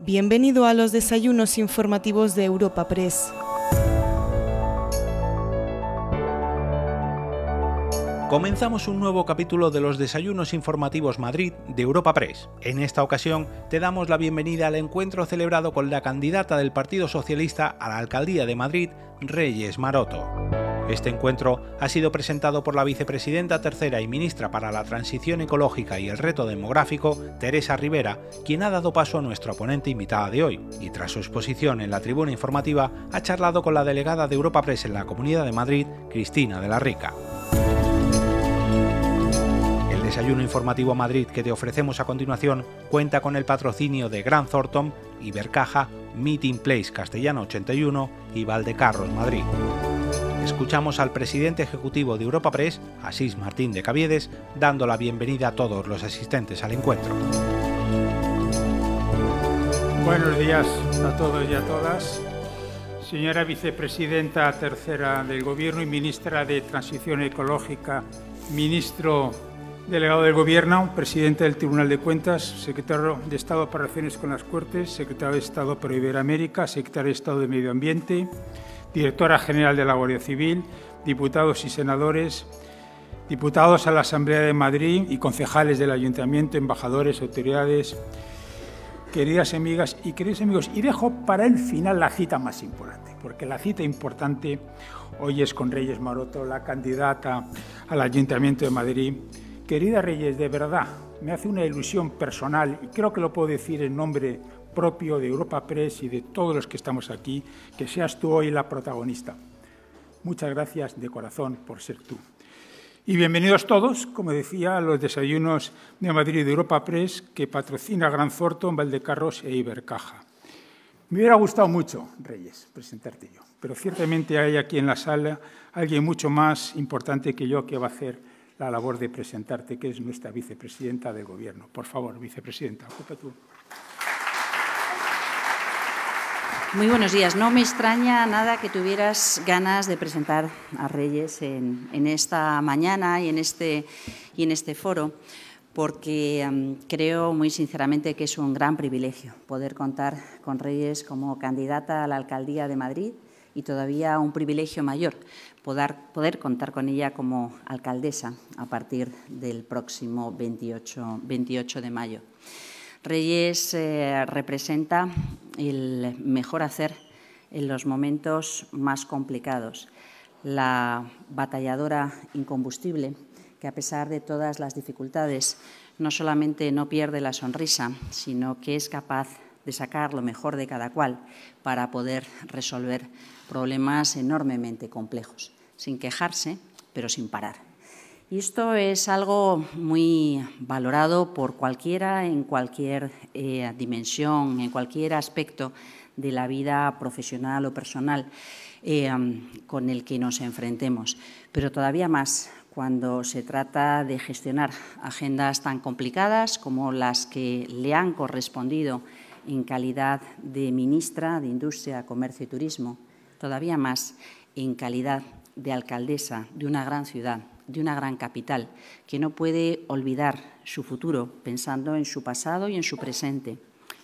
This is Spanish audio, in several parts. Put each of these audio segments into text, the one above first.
Bienvenido a los desayunos informativos de Europa Press. Comenzamos un nuevo capítulo de los Desayunos Informativos Madrid de Europa Press. En esta ocasión te damos la bienvenida al encuentro celebrado con la candidata del Partido Socialista a la Alcaldía de Madrid, Reyes Maroto. Este encuentro ha sido presentado por la vicepresidenta tercera y ministra para la Transición Ecológica y el Reto Demográfico, Teresa Rivera, quien ha dado paso a nuestra ponente invitada de hoy, y tras su exposición en la tribuna informativa ha charlado con la delegada de Europa Press en la Comunidad de Madrid, Cristina de la Rica. El desayuno informativo Madrid que te ofrecemos a continuación cuenta con el patrocinio de Gran Thornton, Ibercaja, Meeting Place Castellano 81 y Valdecarros Madrid escuchamos al presidente ejecutivo de Europa Press, Asís Martín de Caviedes, dando la bienvenida a todos los asistentes al encuentro. Buenos días a todos y a todas. Señora vicepresidenta tercera del Gobierno y ministra de Transición Ecológica, ministro delegado del Gobierno, presidente del Tribunal de Cuentas, secretario de Estado para Relaciones con las Cortes, secretario de Estado para Iberoamérica, secretario de Estado de Medio Ambiente, directora general de la Guardia Civil, diputados y senadores, diputados a la Asamblea de Madrid y concejales del Ayuntamiento, embajadores, autoridades, queridas amigas y queridos amigos. Y dejo para el final la cita más importante, porque la cita importante hoy es con Reyes Maroto, la candidata al Ayuntamiento de Madrid. Querida Reyes, de verdad, me hace una ilusión personal y creo que lo puedo decir en nombre propio de Europa Press y de todos los que estamos aquí, que seas tú hoy la protagonista. Muchas gracias de corazón por ser tú. Y bienvenidos todos, como decía, a los desayunos de Madrid de Europa Press que patrocina Gran Thornton, Valdecarros e Ibercaja. Me hubiera gustado mucho, Reyes, presentarte yo, pero ciertamente hay aquí en la sala alguien mucho más importante que yo que va a hacer la labor de presentarte, que es nuestra vicepresidenta del Gobierno. Por favor, vicepresidenta, ocupa tú. Muy buenos días. No me extraña nada que tuvieras ganas de presentar a Reyes en, esta mañana y en este, en este foro, porque creo muy sinceramente que es un gran privilegio poder contar con Reyes como candidata a la alcaldía de Madrid y todavía un privilegio mayor poder, poder contar con ella como alcaldesa a partir del próximo 28, 28 de mayo. Reyes eh, representa el mejor hacer en los momentos más complicados, la batalladora incombustible que a pesar de todas las dificultades no solamente no pierde la sonrisa, sino que es capaz de sacar lo mejor de cada cual para poder resolver problemas enormemente complejos, sin quejarse, pero sin parar. Y esto es algo muy valorado por cualquiera en cualquier eh, dimensión, en cualquier aspecto de la vida profesional o personal eh, con el que nos enfrentemos. Pero todavía más cuando se trata de gestionar agendas tan complicadas como las que le han correspondido en calidad de ministra de Industria, Comercio y Turismo, todavía más en calidad de alcaldesa de una gran ciudad de una gran capital, que no puede olvidar su futuro pensando en su pasado y en su presente,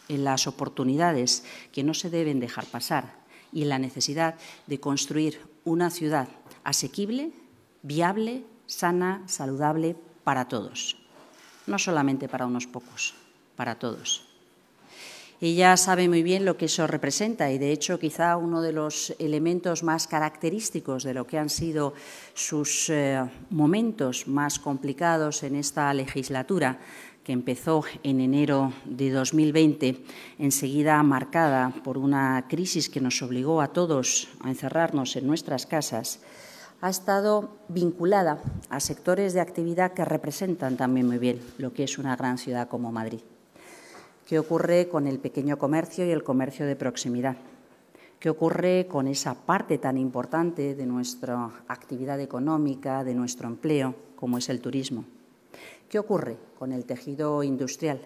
en las oportunidades que no se deben dejar pasar y en la necesidad de construir una ciudad asequible, viable, sana, saludable para todos, no solamente para unos pocos, para todos. Ella sabe muy bien lo que eso representa y, de hecho, quizá uno de los elementos más característicos de lo que han sido sus eh, momentos más complicados en esta legislatura, que empezó en enero de 2020, enseguida marcada por una crisis que nos obligó a todos a encerrarnos en nuestras casas, ha estado vinculada a sectores de actividad que representan también muy bien lo que es una gran ciudad como Madrid. ¿Qué ocurre con el pequeño comercio y el comercio de proximidad? ¿Qué ocurre con esa parte tan importante de nuestra actividad económica, de nuestro empleo, como es el turismo? ¿Qué ocurre con el tejido industrial?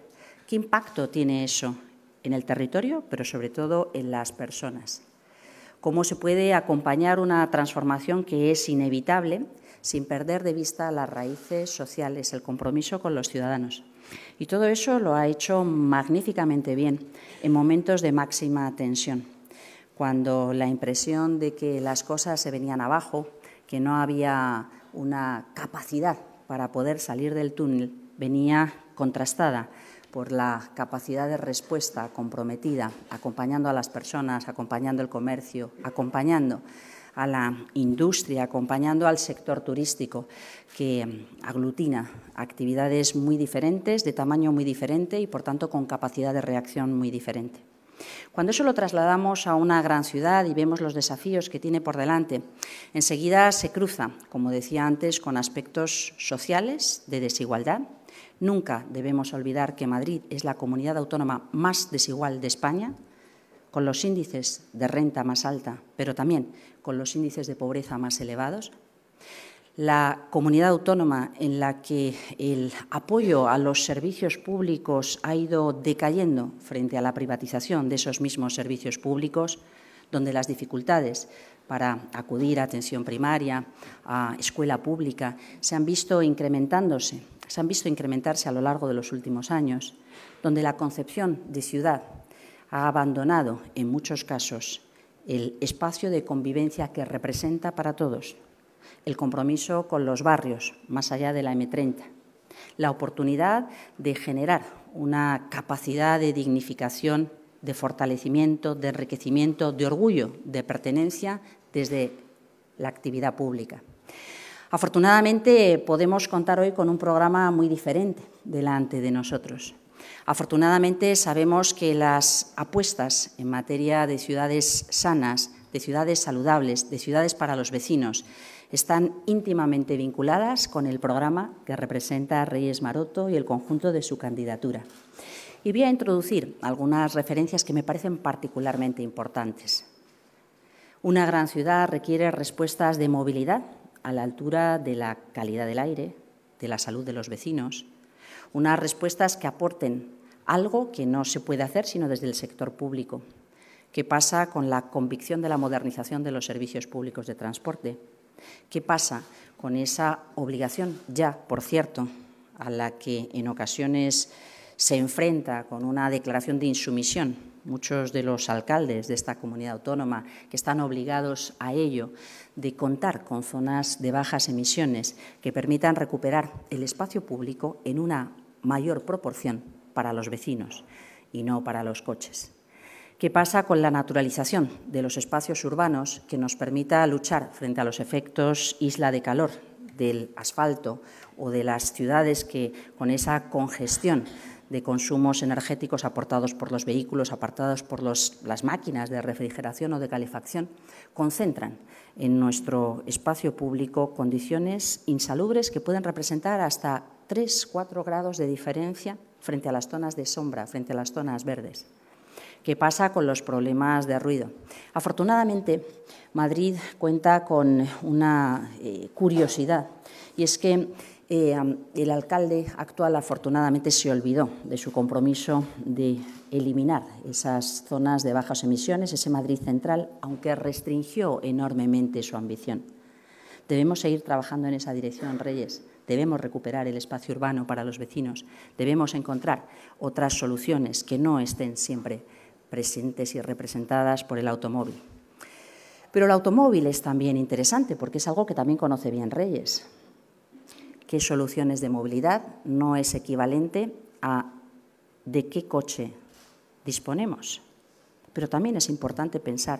¿Qué impacto tiene eso en el territorio, pero sobre todo en las personas? ¿Cómo se puede acompañar una transformación que es inevitable sin perder de vista las raíces sociales, el compromiso con los ciudadanos. Y todo eso lo ha hecho magníficamente bien en momentos de máxima tensión, cuando la impresión de que las cosas se venían abajo, que no había una capacidad para poder salir del túnel, venía contrastada por la capacidad de respuesta comprometida, acompañando a las personas, acompañando el comercio, acompañando a la industria, acompañando al sector turístico, que aglutina actividades muy diferentes, de tamaño muy diferente y, por tanto, con capacidad de reacción muy diferente. Cuando eso lo trasladamos a una gran ciudad y vemos los desafíos que tiene por delante, enseguida se cruza, como decía antes, con aspectos sociales de desigualdad. Nunca debemos olvidar que Madrid es la comunidad autónoma más desigual de España, con los índices de renta más alta, pero también con los índices de pobreza más elevados. La comunidad autónoma en la que el apoyo a los servicios públicos ha ido decayendo frente a la privatización de esos mismos servicios públicos, donde las dificultades para acudir a atención primaria, a escuela pública, se han visto incrementándose, se han visto incrementarse a lo largo de los últimos años, donde la concepción de ciudad ha abandonado, en muchos casos, el espacio de convivencia que representa para todos, el compromiso con los barrios, más allá de la M30, la oportunidad de generar una capacidad de dignificación, de fortalecimiento, de enriquecimiento, de orgullo, de pertenencia desde la actividad pública. Afortunadamente podemos contar hoy con un programa muy diferente delante de nosotros. Afortunadamente sabemos que las apuestas en materia de ciudades sanas, de ciudades saludables, de ciudades para los vecinos, están íntimamente vinculadas con el programa que representa a Reyes Maroto y el conjunto de su candidatura. Y voy a introducir algunas referencias que me parecen particularmente importantes. Una gran ciudad requiere respuestas de movilidad a la altura de la calidad del aire, de la salud de los vecinos, unas respuestas que aporten algo que no se puede hacer sino desde el sector público. ¿Qué pasa con la convicción de la modernización de los servicios públicos de transporte? ¿Qué pasa con esa obligación ya, por cierto, a la que en ocasiones se enfrenta con una declaración de insumisión muchos de los alcaldes de esta comunidad autónoma que están obligados a ello, de contar con zonas de bajas emisiones que permitan recuperar el espacio público en una mayor proporción para los vecinos y no para los coches. ¿Qué pasa con la naturalización de los espacios urbanos que nos permita luchar frente a los efectos isla de calor del asfalto o de las ciudades que con esa congestión de consumos energéticos aportados por los vehículos, apartados por las máquinas de refrigeración o de calefacción, concentran en nuestro espacio público condiciones insalubres que pueden representar hasta 3-4 grados de diferencia frente a las zonas de sombra, frente a las zonas verdes. ¿Qué pasa con los problemas de ruido? Afortunadamente, Madrid cuenta con una eh, curiosidad y es que eh, el alcalde actual afortunadamente se olvidó de su compromiso de eliminar esas zonas de bajas emisiones, ese Madrid central, aunque restringió enormemente su ambición. Debemos seguir trabajando en esa dirección, Reyes. Debemos recuperar el espacio urbano para los vecinos. Debemos encontrar otras soluciones que no estén siempre presentes y representadas por el automóvil. Pero el automóvil es también interesante porque es algo que también conoce bien Reyes. ¿Qué soluciones de movilidad no es equivalente a de qué coche disponemos? Pero también es importante pensar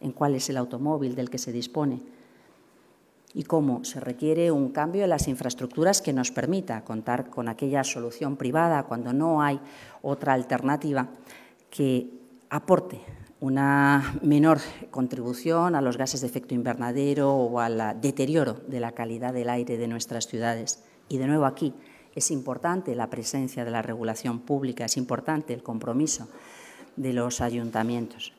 en cuál es el automóvil del que se dispone y cómo se requiere un cambio en las infraestructuras que nos permita contar con aquella solución privada cuando no hay otra alternativa que aporte una menor contribución a los gases de efecto invernadero o al deterioro de la calidad del aire de nuestras ciudades. Y de nuevo aquí es importante la presencia de la regulación pública, es importante el compromiso de los ayuntamientos.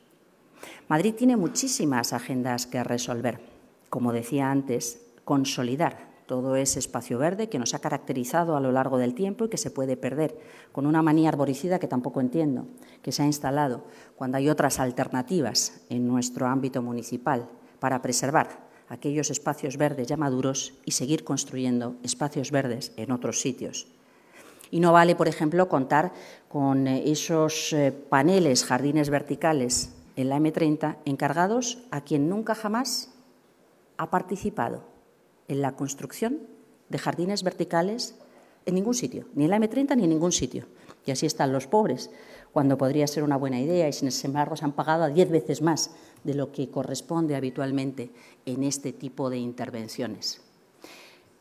Madrid tiene muchísimas agendas que resolver. Como decía antes, consolidar todo ese espacio verde que nos ha caracterizado a lo largo del tiempo y que se puede perder con una manía arboricida que tampoco entiendo, que se ha instalado cuando hay otras alternativas en nuestro ámbito municipal para preservar aquellos espacios verdes ya maduros y seguir construyendo espacios verdes en otros sitios. Y no vale, por ejemplo, contar con eh, esos eh, paneles, jardines verticales en la M30 encargados a quien nunca jamás ha participado en la construcción de jardines verticales en ningún sitio, ni en la M30 ni en ningún sitio. Y así están los pobres, cuando podría ser una buena idea y sin embargo se han pagado a diez veces más de lo que corresponde habitualmente en este tipo de intervenciones.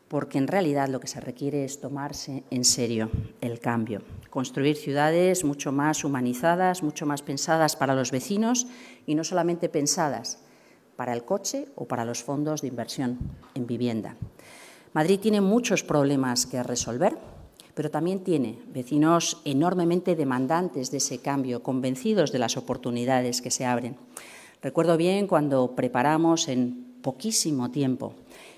Porque en realidad lo que se requiere es tomarse en serio el cambio, construir ciudades mucho más humanizadas, mucho más pensadas para los vecinos y no solamente pensadas para el coche o para los fondos de inversión en vivienda. Madrid tiene muchos problemas que resolver, pero también tiene vecinos enormemente demandantes de ese cambio, convencidos de las oportunidades que se abren. Recuerdo bien cuando preparamos en poquísimo tiempo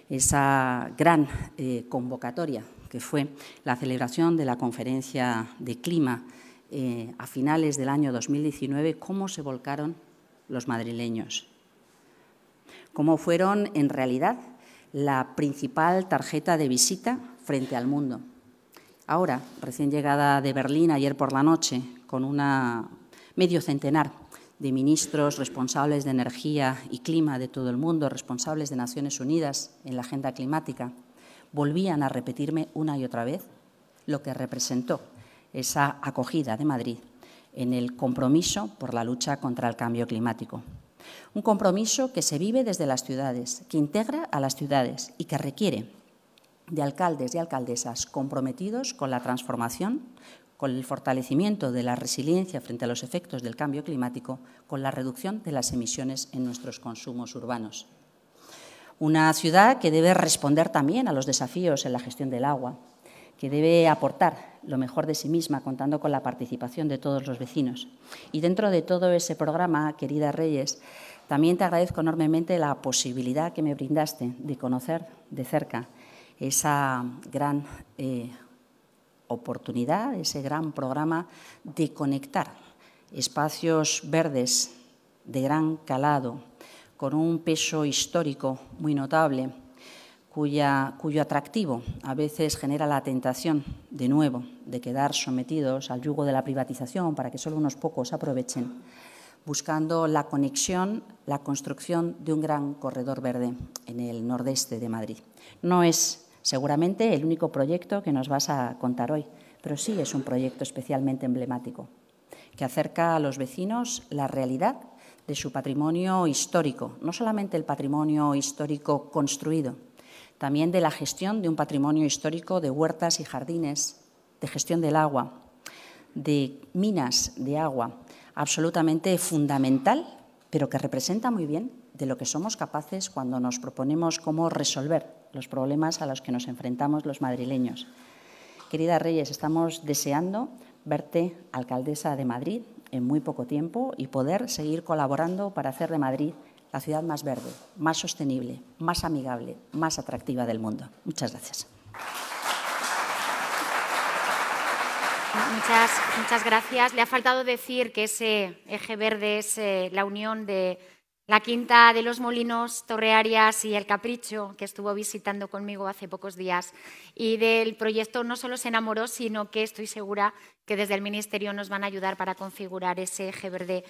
esa gran eh, convocatoria que fue la celebración de la conferencia de clima eh, a finales del año 2019, cómo se volcaron los madrileños, cómo fueron en realidad la principal tarjeta de visita frente al mundo. Ahora, recién llegada de Berlín ayer por la noche, con una medio centenar de ministros responsables de energía y clima de todo el mundo, responsables de Naciones Unidas en la agenda climática, volvían a repetirme una y otra vez lo que representó esa acogida de Madrid en el compromiso por la lucha contra el cambio climático. Un compromiso que se vive desde las ciudades, que integra a las ciudades y que requiere de alcaldes y alcaldesas comprometidos con la transformación, con el fortalecimiento de la resiliencia frente a los efectos del cambio climático, con la reducción de las emisiones en nuestros consumos urbanos. Una ciudad que debe responder también a los desafíos en la gestión del agua, que debe aportar lo mejor de sí misma contando con la participación de todos los vecinos. Y dentro de todo ese programa, querida Reyes, también te agradezco enormemente la posibilidad que me brindaste de conocer de cerca esa gran eh, oportunidad, ese gran programa de conectar espacios verdes de gran calado, con un peso histórico muy notable, cuyo atractivo a veces genera la tentación, de nuevo, de quedar sometidos al yugo de la privatización para que solo unos pocos aprovechen, buscando la conexión, la construcción de un gran corredor verde en el nordeste de Madrid. No es seguramente el único proyecto que nos vas a contar hoy, pero sí es un proyecto especialmente emblemático, que acerca a los vecinos la realidad de su patrimonio histórico, no solamente el patrimonio histórico construido, también de la gestión de un patrimonio histórico de huertas y jardines, de gestión del agua, de minas de agua, absolutamente fundamental, pero que representa muy bien de lo que somos capaces cuando nos proponemos cómo resolver los problemas a los que nos enfrentamos los madrileños. Querida Reyes, estamos deseando verte alcaldesa de Madrid en muy poco tiempo y poder seguir colaborando para hacer de Madrid la ciudad más verde, más sostenible, más amigable, más atractiva del mundo. Muchas gracias. Muchas, muchas gracias. Le ha faltado decir que ese eje verde es eh, la unión de la Quinta de los Molinos, Torrearias y El Capricho, que estuvo visitando conmigo hace pocos días. Y del proyecto no solo se enamoró, sino que estoy segura que desde el Ministerio nos van a ayudar para configurar ese eje verde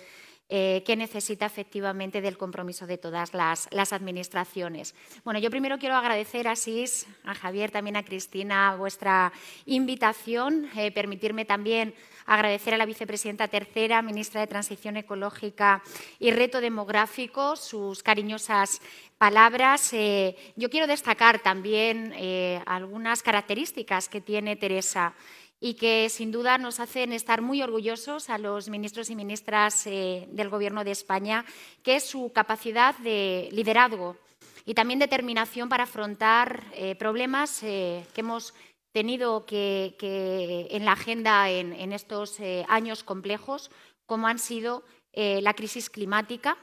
eh, que necesita efectivamente del compromiso de todas las, administraciones. Bueno, yo primero quiero agradecer a SIS, a Javier, también a Cristina, vuestra invitación, eh, permitirme también agradecer a la vicepresidenta tercera, ministra de Transición Ecológica y Reto Demográfico, sus cariñosas palabras. Eh, yo quiero destacar también algunas características que tiene Teresa y que sin duda nos hacen estar muy orgullosos a los ministros y ministras eh, del Gobierno de España, que es su capacidad de liderazgo y también determinación para afrontar eh, problemas eh, que hemos tenido que, en la agenda en, estos años complejos, como han sido la crisis climática,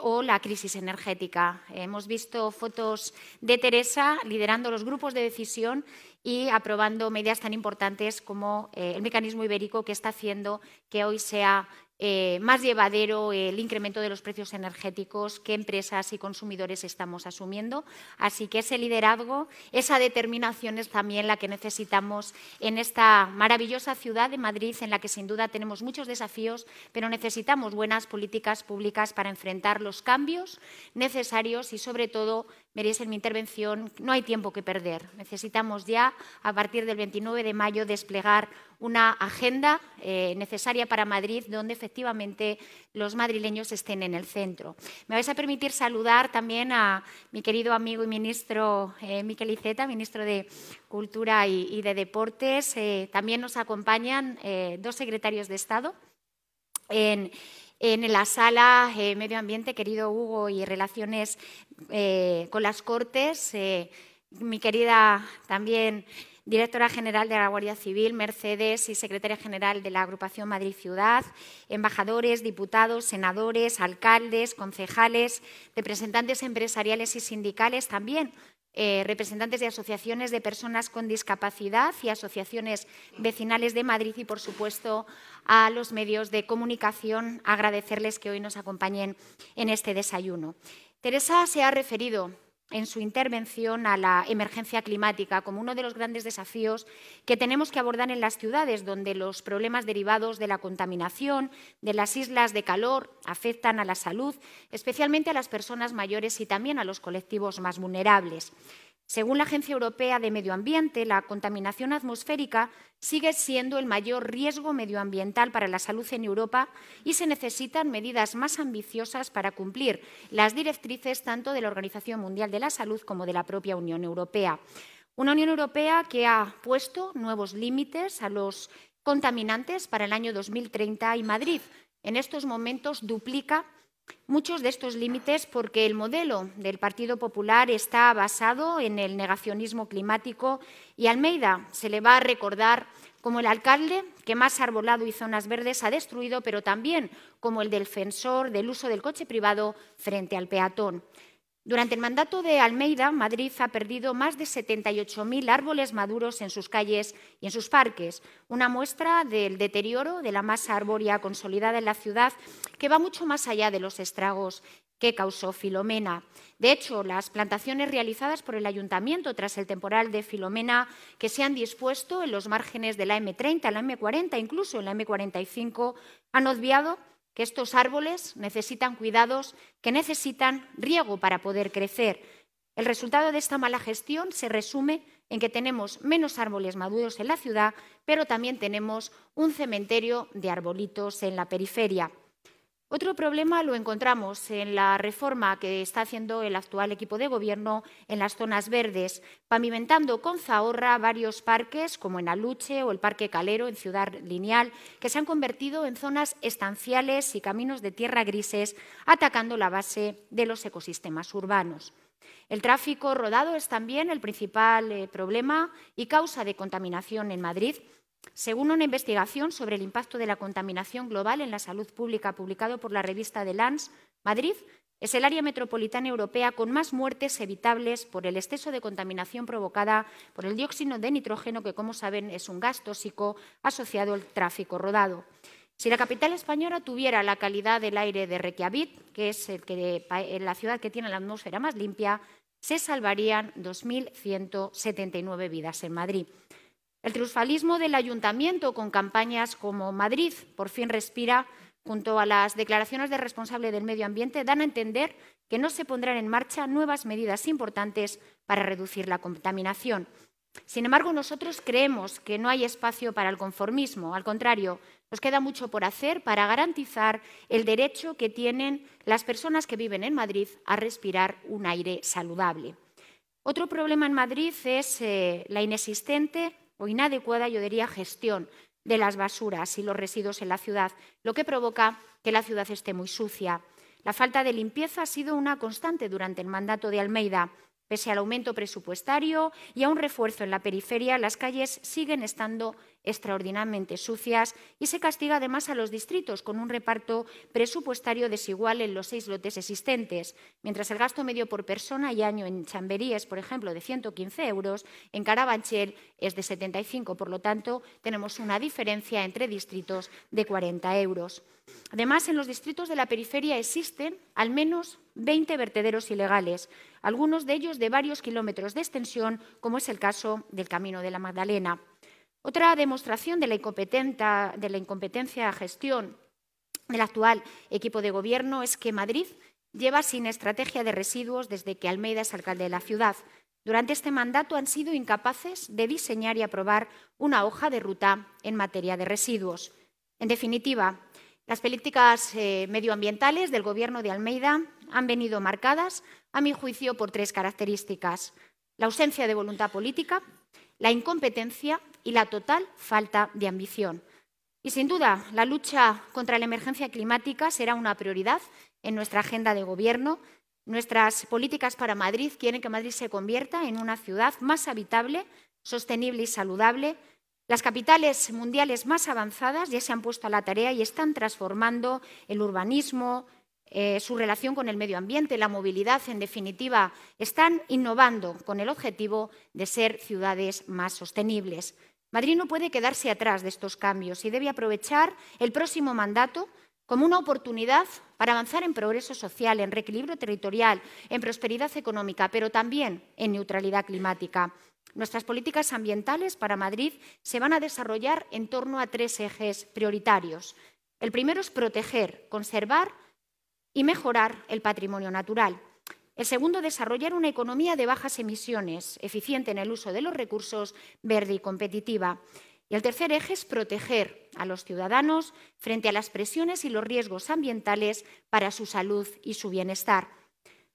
o la crisis energética. Hemos visto fotos de Teresa liderando los grupos de decisión y aprobando medidas tan importantes como eh, el mecanismo ibérico que está haciendo que hoy sea eh, más llevadero el incremento de los precios energéticos que empresas y consumidores estamos asumiendo. Así que ese liderazgo, esa determinación es también la que necesitamos en esta maravillosa ciudad de Madrid, en la que sin duda tenemos muchos desafíos, pero necesitamos buenas políticas públicas para enfrentar los cambios necesarios y, sobre todo, veréis en mi intervención, no hay tiempo que perder. Necesitamos ya, a partir del 29 de mayo, desplegar una agenda eh, necesaria para Madrid, donde efectivamente los madrileños estén en el centro. Me vais a permitir saludar también a mi querido amigo y ministro eh, Miquel Iceta, ministro de Cultura y, de Deportes. Eh, también nos acompañan dos secretarios de Estado. En la sala Medio Ambiente, querido Hugo, y Relaciones eh, con las Cortes, eh, mi querida también directora general de la Guardia Civil, Mercedes, y secretaria general de la agrupación Madrid Ciudad, embajadores, diputados, senadores, alcaldes, concejales, representantes empresariales y sindicales también. Eh, representantes de asociaciones de personas con discapacidad y asociaciones vecinales de Madrid y, por supuesto, a los medios de comunicación, agradecerles que hoy nos acompañen en este desayuno. Teresa se ha referido en su intervención a la emergencia climática como uno de los grandes desafíos que tenemos que abordar en las ciudades, donde los problemas derivados de la contaminación, de las islas de calor, afectan a la salud, especialmente a las personas mayores y también a los colectivos más vulnerables. Según la Agencia Europea de Medio Ambiente, la contaminación atmosférica sigue siendo el mayor riesgo medioambiental para la salud en Europa y se necesitan medidas más ambiciosas para cumplir las directrices tanto de la Organización Mundial de la Salud como de la propia Unión Europea. Una Unión Europea que ha puesto nuevos límites a los contaminantes para el año 2030 y Madrid en estos momentos duplica muchos de estos límites porque el modelo del Partido Popular está basado en el negacionismo climático y Almeida se le va a recordar como el alcalde que más arbolado y zonas verdes ha destruido, pero también como el defensor del uso del coche privado frente al peatón. Durante el mandato de Almeida, Madrid ha perdido más de 78.000 árboles maduros en sus calles y en sus parques, una muestra del deterioro de la masa arbórea consolidada en la ciudad que va mucho más allá de los estragos que causó Filomena. De hecho, las plantaciones realizadas por el ayuntamiento tras el temporal de Filomena que se han dispuesto en los márgenes de la M30, la M40, incluso en la M45, han obviado que estos árboles necesitan cuidados, que necesitan riego para poder crecer. El resultado de esta mala gestión se resume en que tenemos menos árboles maduros en la ciudad, pero también tenemos un cementerio de arbolitos en la periferia. Otro problema lo encontramos en la reforma que está haciendo el actual equipo de gobierno en las zonas verdes, pavimentando con zahorra varios parques, como en Aluche o el Parque Calero en Ciudad Lineal, que se han convertido en zonas estanciales y caminos de tierra grises, atacando la base de los ecosistemas urbanos. El tráfico rodado es también el principal eh, problema y causa de contaminación en Madrid según una investigación sobre el impacto de la contaminación global en la salud pública publicado por la revista The Lance, Madrid es el área metropolitana europea con más muertes evitables por el exceso de contaminación provocada por el dióxido de nitrógeno, que, como saben, es un gas tóxico asociado al tráfico rodado. Si la capital española tuviera la calidad del aire de Reykjavik, que es la ciudad que tiene la atmósfera más limpia, se salvarían 2.179 vidas en Madrid. El triunfalismo del ayuntamiento con campañas como Madrid por fin respira, junto a las declaraciones de responsable del medio ambiente, dan a entender que no se pondrán en marcha nuevas medidas importantes para reducir la contaminación. Sin embargo, nosotros creemos que no hay espacio para el conformismo. Al contrario, nos queda mucho por hacer para garantizar el derecho que tienen las personas que viven en Madrid a respirar un aire saludable. Otro problema en Madrid es eh, la inexistente o inadecuada, yo diría, gestión de las basuras y los residuos en la ciudad, lo que provoca que la ciudad esté muy sucia. La falta de limpieza ha sido una constante durante el mandato de Almeida. Pese al aumento presupuestario y a un refuerzo en la periferia, las calles siguen estando extraordinariamente sucias y se castiga además a los distritos con un reparto presupuestario desigual en los seis lotes existentes. Mientras el gasto medio por persona y año en Chamberí es, por ejemplo, de 115 euros, en Carabanchel es de 75. Por lo tanto, tenemos una diferencia entre distritos de 40 euros. Además, en los distritos de la periferia existen al menos 20 vertederos ilegales, algunos de ellos de varios kilómetros de extensión, como es el caso del Camino de la Magdalena. Otra demostración de la, de la incompetencia gestión del actual equipo de gobierno es que Madrid lleva sin estrategia de residuos desde que Almeida es alcalde de la ciudad. Durante este mandato han sido incapaces de diseñar y aprobar una hoja de ruta en materia de residuos. En definitiva, las políticas eh, medioambientales del Gobierno de Almeida han venido marcadas, a mi juicio, por tres características. La ausencia de voluntad política, la incompetencia y la total falta de ambición. Y sin duda, la lucha contra la emergencia climática será una prioridad en nuestra agenda de gobierno. Nuestras políticas para Madrid quieren que Madrid se convierta en una ciudad más habitable, sostenible y saludable, las capitales mundiales más avanzadas ya se han puesto a la tarea y están transformando el urbanismo, eh, su relación con el medio ambiente, la movilidad, en definitiva, están innovando con el objetivo de ser ciudades más sostenibles. Madrid no puede quedarse atrás de estos cambios y debe aprovechar el próximo mandato como una oportunidad para avanzar en progreso social, en reequilibrio territorial, en prosperidad económica, pero también en neutralidad climática. Nuestras políticas ambientales para Madrid se van a desarrollar en torno a tres ejes prioritarios. El primero es proteger, conservar y mejorar el patrimonio natural. El segundo, desarrollar una economía de bajas emisiones, eficiente en el uso de los recursos, verde y competitiva. Y el tercer eje es proteger a los ciudadanos frente a las presiones y los riesgos ambientales para su salud y su bienestar.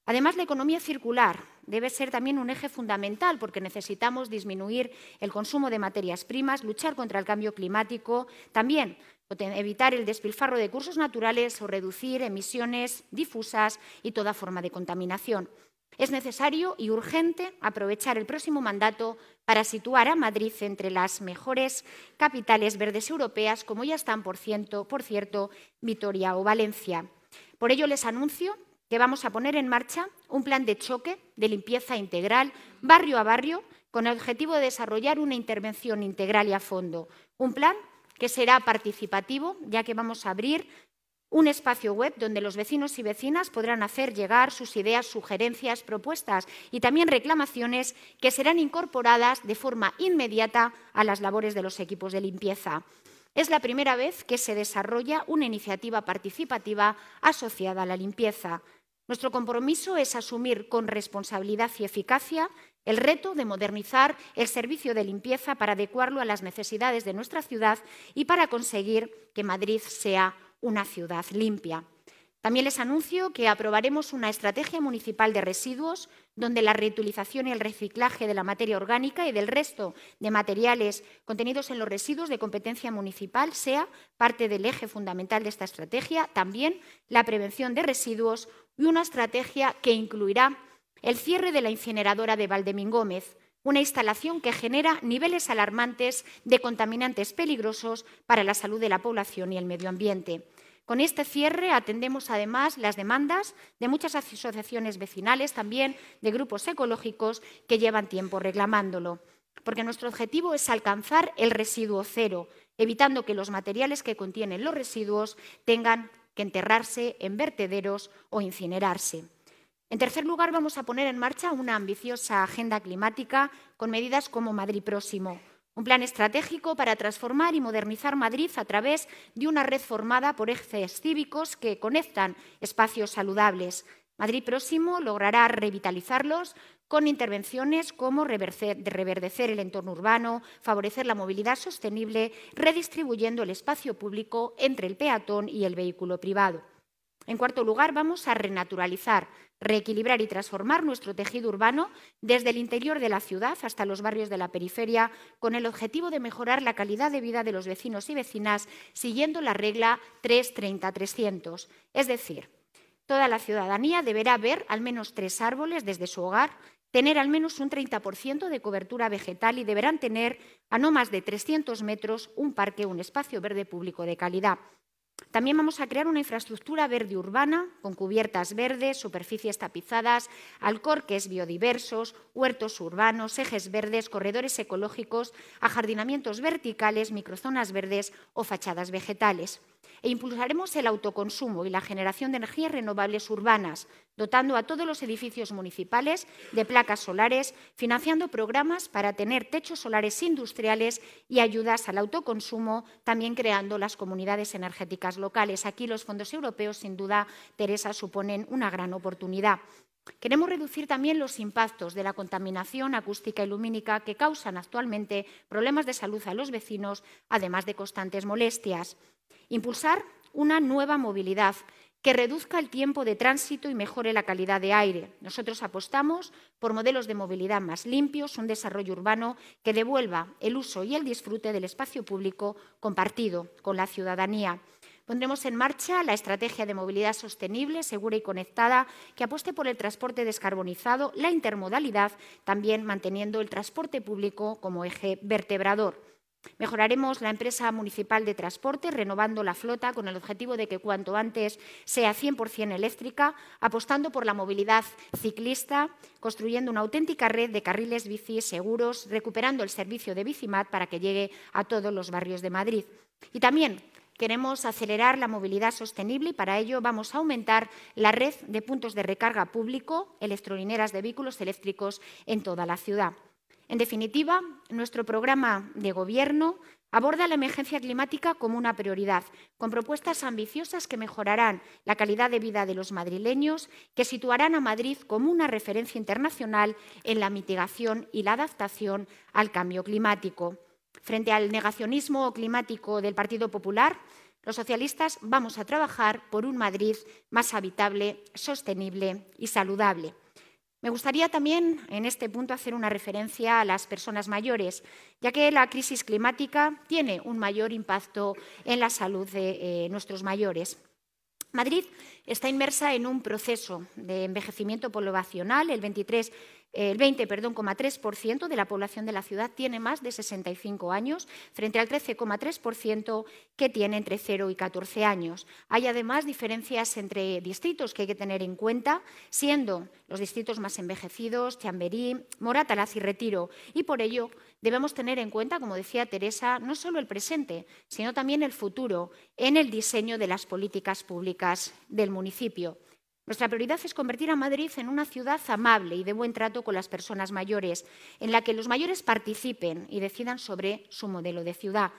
Además, la economía circular debe ser también un eje fundamental porque necesitamos disminuir el consumo de materias primas, luchar contra el cambio climático, también evitar el despilfarro de recursos naturales o reducir emisiones difusas y toda forma de contaminación. Es necesario y urgente aprovechar el próximo mandato para situar a Madrid entre las mejores capitales verdes europeas, como ya están, por cierto, por cierto Vitoria o Valencia. Por ello, les anuncio que vamos a poner en marcha un plan de choque de limpieza integral, barrio a barrio, con el objetivo de desarrollar una intervención integral y a fondo. Un plan que será participativo, ya que vamos a abrir un espacio web donde los vecinos y vecinas podrán hacer llegar sus ideas, sugerencias, propuestas y también reclamaciones que serán incorporadas de forma inmediata a las labores de los equipos de limpieza. Es la primera vez que se desarrolla una iniciativa participativa asociada a la limpieza. Nuestro compromiso es asumir con responsabilidad y eficacia el reto de modernizar el servicio de limpieza para adecuarlo a las necesidades de nuestra ciudad y para conseguir que Madrid sea una ciudad limpia. También les anuncio que aprobaremos una estrategia municipal de residuos donde la reutilización y el reciclaje de la materia orgánica y del resto de materiales contenidos en los residuos de competencia municipal sea parte del eje fundamental de esta estrategia. También la prevención de residuos y una estrategia que incluirá el cierre de la incineradora de Valdemín una instalación que genera niveles alarmantes de contaminantes peligrosos para la salud de la población y el medio ambiente. Con este cierre atendemos además las demandas de muchas asociaciones vecinales, también de grupos ecológicos que llevan tiempo reclamándolo, porque nuestro objetivo es alcanzar el residuo cero, evitando que los materiales que contienen los residuos tengan que enterrarse en vertederos o incinerarse. En tercer lugar, vamos a poner en marcha una ambiciosa agenda climática con medidas como Madrid Próximo, un plan estratégico para transformar y modernizar Madrid a través de una red formada por ejes cívicos que conectan espacios saludables. Madrid Próximo logrará revitalizarlos con intervenciones como reverdecer el entorno urbano, favorecer la movilidad sostenible, redistribuyendo el espacio público entre el peatón y el vehículo privado. En cuarto lugar, vamos a renaturalizar, reequilibrar y transformar nuestro tejido urbano desde el interior de la ciudad hasta los barrios de la periferia, con el objetivo de mejorar la calidad de vida de los vecinos y vecinas siguiendo la regla 330-300. Es decir, toda la ciudadanía deberá ver al menos tres árboles desde su hogar tener al menos un 30% de cobertura vegetal y deberán tener a no más de 300 metros un parque, un espacio verde público de calidad. También vamos a crear una infraestructura verde urbana con cubiertas verdes, superficies tapizadas, alcorques biodiversos, huertos urbanos, ejes verdes, corredores ecológicos, ajardinamientos verticales, microzonas verdes o fachadas vegetales e impulsaremos el autoconsumo y la generación de energías renovables urbanas, dotando a todos los edificios municipales de placas solares, financiando programas para tener techos solares industriales y ayudas al autoconsumo, también creando las comunidades energéticas locales. Aquí los fondos europeos, sin duda, Teresa, suponen una gran oportunidad. Queremos reducir también los impactos de la contaminación acústica y lumínica que causan actualmente problemas de salud a los vecinos, además de constantes molestias. Impulsar una nueva movilidad que reduzca el tiempo de tránsito y mejore la calidad de aire. Nosotros apostamos por modelos de movilidad más limpios, un desarrollo urbano que devuelva el uso y el disfrute del espacio público compartido con la ciudadanía. Pondremos en marcha la estrategia de movilidad sostenible, segura y conectada, que apueste por el transporte descarbonizado, la intermodalidad, también manteniendo el transporte público como eje vertebrador. Mejoraremos la empresa municipal de transporte, renovando la flota con el objetivo de que cuanto antes sea 100% eléctrica, apostando por la movilidad ciclista, construyendo una auténtica red de carriles bici seguros, recuperando el servicio de Bicimat para que llegue a todos los barrios de Madrid. Y también queremos acelerar la movilidad sostenible y para ello vamos a aumentar la red de puntos de recarga público, electrolineras de vehículos eléctricos en toda la ciudad. En definitiva, nuestro programa de Gobierno aborda la emergencia climática como una prioridad, con propuestas ambiciosas que mejorarán la calidad de vida de los madrileños, que situarán a Madrid como una referencia internacional en la mitigación y la adaptación al cambio climático. Frente al negacionismo climático del Partido Popular, los socialistas vamos a trabajar por un Madrid más habitable, sostenible y saludable. Me gustaría también en este punto hacer una referencia a las personas mayores, ya que la crisis climática tiene un mayor impacto en la salud de eh, nuestros mayores. Madrid está inmersa en un proceso de envejecimiento poblacional. El 23 el 20,3% de la población de la ciudad tiene más de 65 años, frente al 13,3% que tiene entre 0 y 14 años. Hay además diferencias entre distritos que hay que tener en cuenta, siendo los distritos más envejecidos Chamberí, Moratalaz y Retiro. Y por ello debemos tener en cuenta, como decía Teresa, no solo el presente, sino también el futuro en el diseño de las políticas públicas del municipio. Nuestra prioridad es convertir a Madrid en una ciudad amable y de buen trato con las personas mayores, en la que los mayores participen y decidan sobre su modelo de ciudad.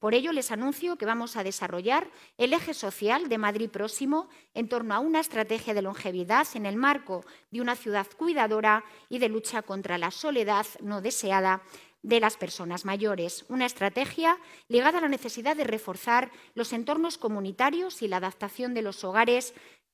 Por ello, les anuncio que vamos a desarrollar el eje social de Madrid próximo en torno a una estrategia de longevidad en el marco de una ciudad cuidadora y de lucha contra la soledad no deseada de las personas mayores. Una estrategia ligada a la necesidad de reforzar los entornos comunitarios y la adaptación de los hogares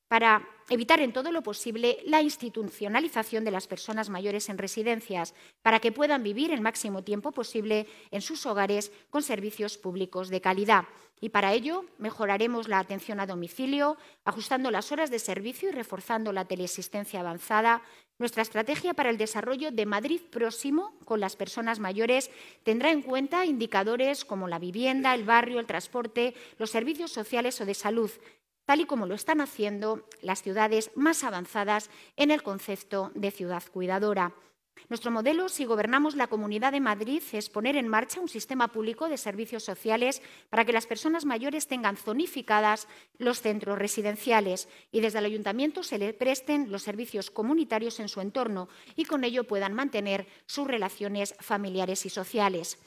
para evitar en todo lo posible la institucionalización de las personas mayores en residencias, para que puedan vivir el máximo tiempo posible en sus hogares con servicios públicos de calidad. Y para ello mejoraremos la atención a domicilio, ajustando las horas de servicio y reforzando la teleasistencia avanzada. Nuestra estrategia para el desarrollo de Madrid próximo con las personas mayores tendrá en cuenta indicadores como la vivienda, el barrio, el transporte, los servicios sociales o de salud, tal y como lo están haciendo las ciudades más avanzadas en el concepto de ciudad cuidadora. Nuestro modelo, si gobernamos la Comunidad de Madrid, es poner en marcha un sistema público de servicios sociales para que las personas mayores tengan zonificadas los centros residenciales y desde el ayuntamiento se le presten los servicios comunitarios en su entorno y con ello puedan mantener sus relaciones familiares y sociales.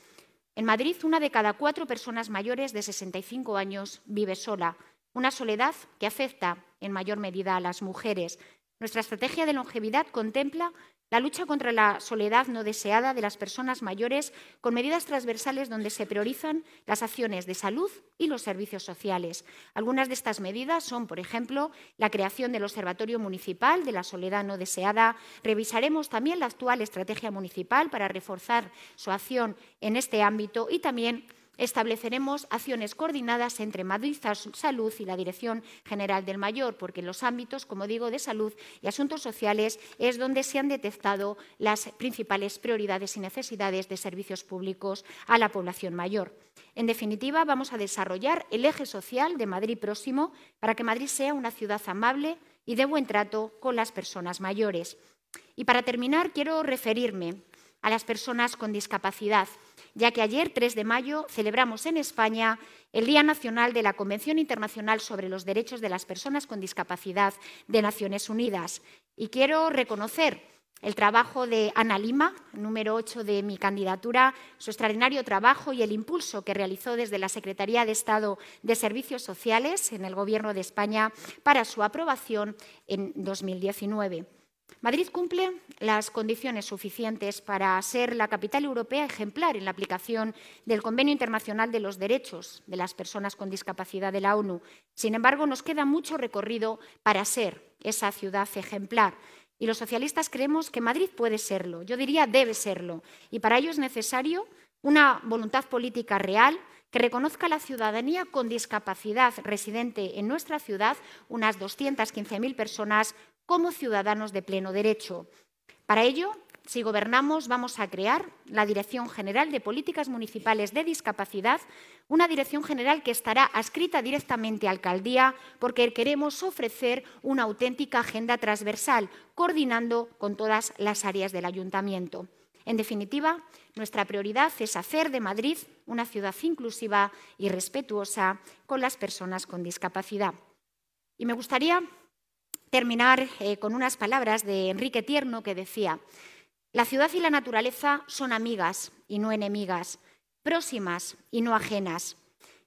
En Madrid, una de cada cuatro personas mayores de 65 años vive sola una soledad que afecta en mayor medida a las mujeres. Nuestra estrategia de longevidad contempla la lucha contra la soledad no deseada de las personas mayores con medidas transversales donde se priorizan las acciones de salud y los servicios sociales. Algunas de estas medidas son, por ejemplo, la creación del Observatorio Municipal de la Soledad no deseada. Revisaremos también la actual estrategia municipal para reforzar su acción en este ámbito y también estableceremos acciones coordinadas entre Madrid Salud y la Dirección General del Mayor, porque en los ámbitos, como digo, de salud y asuntos sociales es donde se han detectado las principales prioridades y necesidades de servicios públicos a la población mayor. En definitiva, vamos a desarrollar el eje social de Madrid próximo para que Madrid sea una ciudad amable y de buen trato con las personas mayores. Y para terminar, quiero referirme a las personas con discapacidad, ya que ayer, 3 de mayo, celebramos en España el Día Nacional de la Convención Internacional sobre los Derechos de las Personas con Discapacidad de Naciones Unidas. Y quiero reconocer el trabajo de Ana Lima, número 8 de mi candidatura, su extraordinario trabajo y el impulso que realizó desde la Secretaría de Estado de Servicios Sociales en el Gobierno de España para su aprobación en 2019. Madrid cumple las condiciones suficientes para ser la capital europea ejemplar en la aplicación del Convenio Internacional de los Derechos de las Personas con Discapacidad de la ONU. Sin embargo, nos queda mucho recorrido para ser esa ciudad ejemplar. Y los socialistas creemos que Madrid puede serlo, yo diría debe serlo. Y para ello es necesario una voluntad política real que reconozca a la ciudadanía con discapacidad residente en nuestra ciudad, unas 215.000 personas, como ciudadanos de pleno derecho. Para ello, si gobernamos, vamos a crear la Dirección General de Políticas Municipales de Discapacidad, una dirección general que estará adscrita directamente a alcaldía porque queremos ofrecer una auténtica agenda transversal, coordinando con todas las áreas del ayuntamiento. En definitiva, nuestra prioridad es hacer de Madrid una ciudad inclusiva y respetuosa con las personas con discapacidad. Y me gustaría terminar eh, con unas palabras de Enrique Tierno que decía, la ciudad y la naturaleza son amigas y no enemigas, próximas y no ajenas.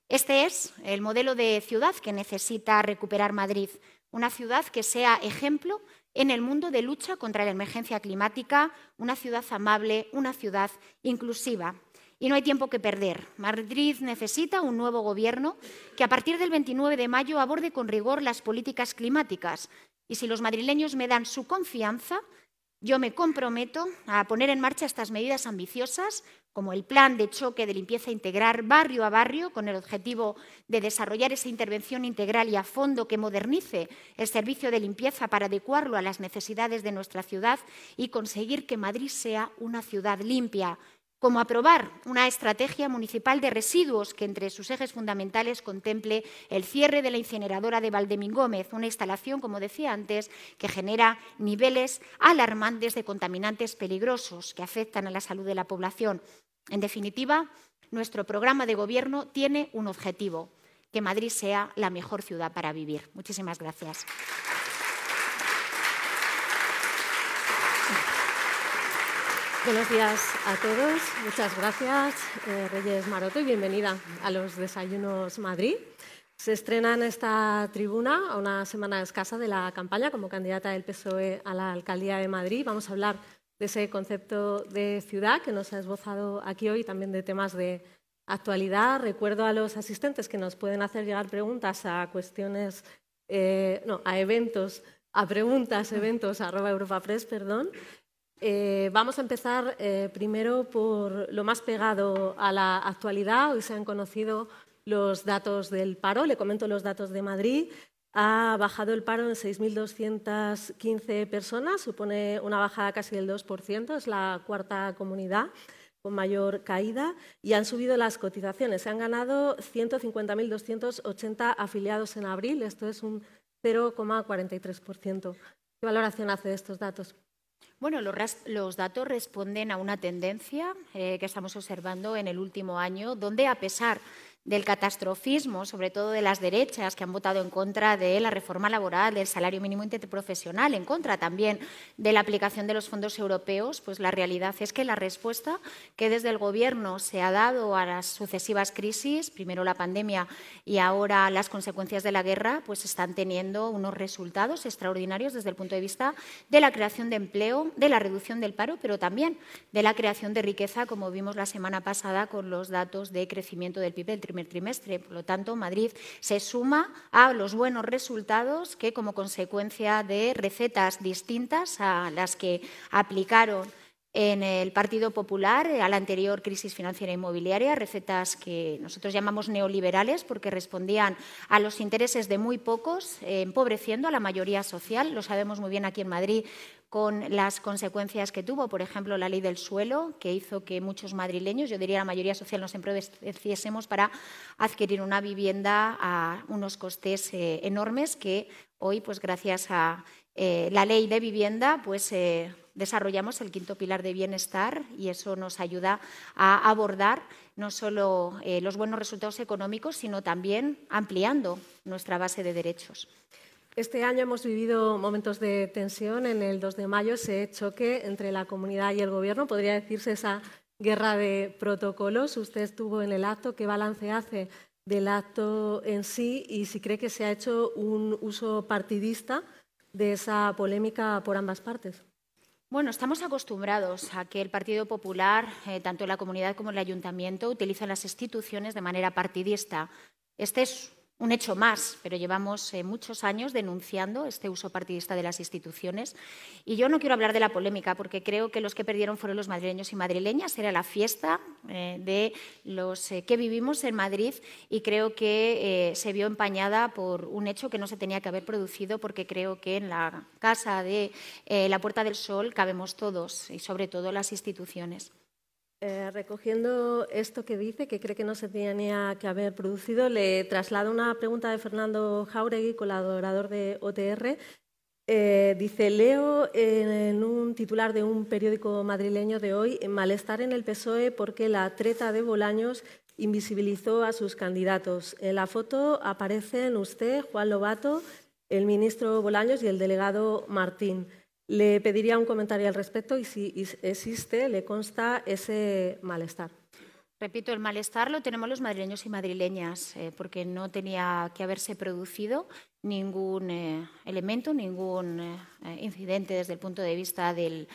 Este es el modelo de ciudad que necesita recuperar Madrid, una ciudad que sea ejemplo en el mundo de lucha contra la emergencia climática, una ciudad amable, una ciudad inclusiva. Y no hay tiempo que perder. Madrid necesita un nuevo gobierno que a partir del 29 de mayo aborde con rigor las políticas climáticas, y si los madrileños me dan su confianza, yo me comprometo a poner en marcha estas medidas ambiciosas, como el plan de choque de limpieza integral barrio a barrio, con el objetivo de desarrollar esa intervención integral y a fondo que modernice el servicio de limpieza para adecuarlo a las necesidades de nuestra ciudad y conseguir que Madrid sea una ciudad limpia, como aprobar una estrategia municipal de residuos que entre sus ejes fundamentales contemple el cierre de la incineradora de Valdemín una instalación, como decía antes, que genera niveles alarmantes de contaminantes peligrosos que afectan a la salud de la población. En definitiva, nuestro programa de gobierno tiene un objetivo, que Madrid sea la mejor ciudad para vivir. Muchísimas gracias. Buenos días a todos. Muchas gracias, eh, Reyes Maroto, y bienvenida a los Desayunos Madrid. Se estrena en esta tribuna a una semana escasa de la campaña como candidata del PSOE a la alcaldía de Madrid. Vamos a hablar de ese concepto de ciudad que nos ha esbozado aquí hoy, también de temas de actualidad. Recuerdo a los asistentes que nos pueden hacer llegar preguntas a cuestiones, eh, no, a eventos, a preguntas, eventos, arroba Europapress, perdón. Eh, vamos a empezar eh, primero por lo más pegado a la actualidad. Hoy se han conocido los datos del paro. Le comento los datos de Madrid. Ha bajado el paro en 6.215 personas, supone una bajada casi del 2%, es la cuarta comunidad con mayor caída, y han subido las cotizaciones. Se han ganado 150.280 afiliados en abril, esto es un 0,43%. ¿Qué valoración hace de estos datos? Bueno, los, datos responden a una tendencia eh, que estamos observando en el último año, donde a pesar del catastrofismo, sobre todo de las derechas que han votado en contra de la reforma laboral, del salario mínimo interprofesional, en contra también de la aplicación de los fondos europeos, pues la realidad es que la respuesta que desde el Gobierno se ha dado a las sucesivas crisis, primero la pandemia y ahora las consecuencias de la guerra, pues están teniendo unos resultados extraordinarios desde el punto de vista de la creación de empleo, de la reducción del paro, pero también de la creación de riqueza, como vimos la semana pasada con los datos de crecimiento del PIB primer trimestre. Por lo tanto, Madrid se suma a los buenos resultados que, como consecuencia de recetas distintas a las que aplicaron en el Partido Popular a la anterior crisis financiera inmobiliaria, recetas que nosotros llamamos neoliberales porque respondían a los intereses de muy pocos, empobreciendo a la mayoría social. Lo sabemos muy bien aquí en Madrid con las consecuencias que tuvo, por ejemplo, la ley del suelo, que hizo que muchos madrileños, yo diría la mayoría social, nos empobreciésemos para adquirir una vivienda a unos costes eh, enormes que hoy, pues gracias a eh, la ley de vivienda, pues eh, desarrollamos el quinto pilar de bienestar y eso nos ayuda a abordar no solo los buenos resultados económicos, sino también ampliando nuestra base de derechos. Este año hemos vivido momentos de tensión. En el 2 de mayo ese choque entre la comunidad y el Gobierno, podría decirse esa guerra de protocolos. Usted estuvo en el acto. ¿Qué balance hace del acto en sí y si cree que se ha hecho un uso partidista de esa polémica por ambas partes? Bueno, estamos acostumbrados a que el Partido Popular, eh, tanto la comunidad como el ayuntamiento, utilicen las instituciones de manera partidista. Este es un hecho más, pero llevamos eh, muchos años denunciando este uso partidista de las instituciones. Y yo no quiero hablar de la polémica, porque creo que los que perdieron fueron los madrileños y madrileñas. Era la fiesta eh, de los eh, que vivimos en Madrid y creo que se vio empañada por un hecho que no se tenía que haber producido, porque creo que en la casa de la Puerta del Sol cabemos todos y sobre todo las instituciones. Eh, recogiendo esto que dice, que cree que no se tenía que haber producido, le traslado una pregunta de Fernando Jauregui, colaborador de OTR. Eh, dice, leo en un titular de un periódico madrileño de hoy, malestar en el PSOE porque la treta de Bolaños invisibilizó a sus candidatos. En la foto aparecen usted, Juan Lobato, el ministro Bolaños y el delegado Martín. Le pediría un comentario al respecto y si existe, le consta ese malestar. Repito, el malestar lo tenemos los madrileños y madrileñas, eh, porque no tenía que haberse producido ningún eh, elemento, ningún eh, incidente desde el punto de vista de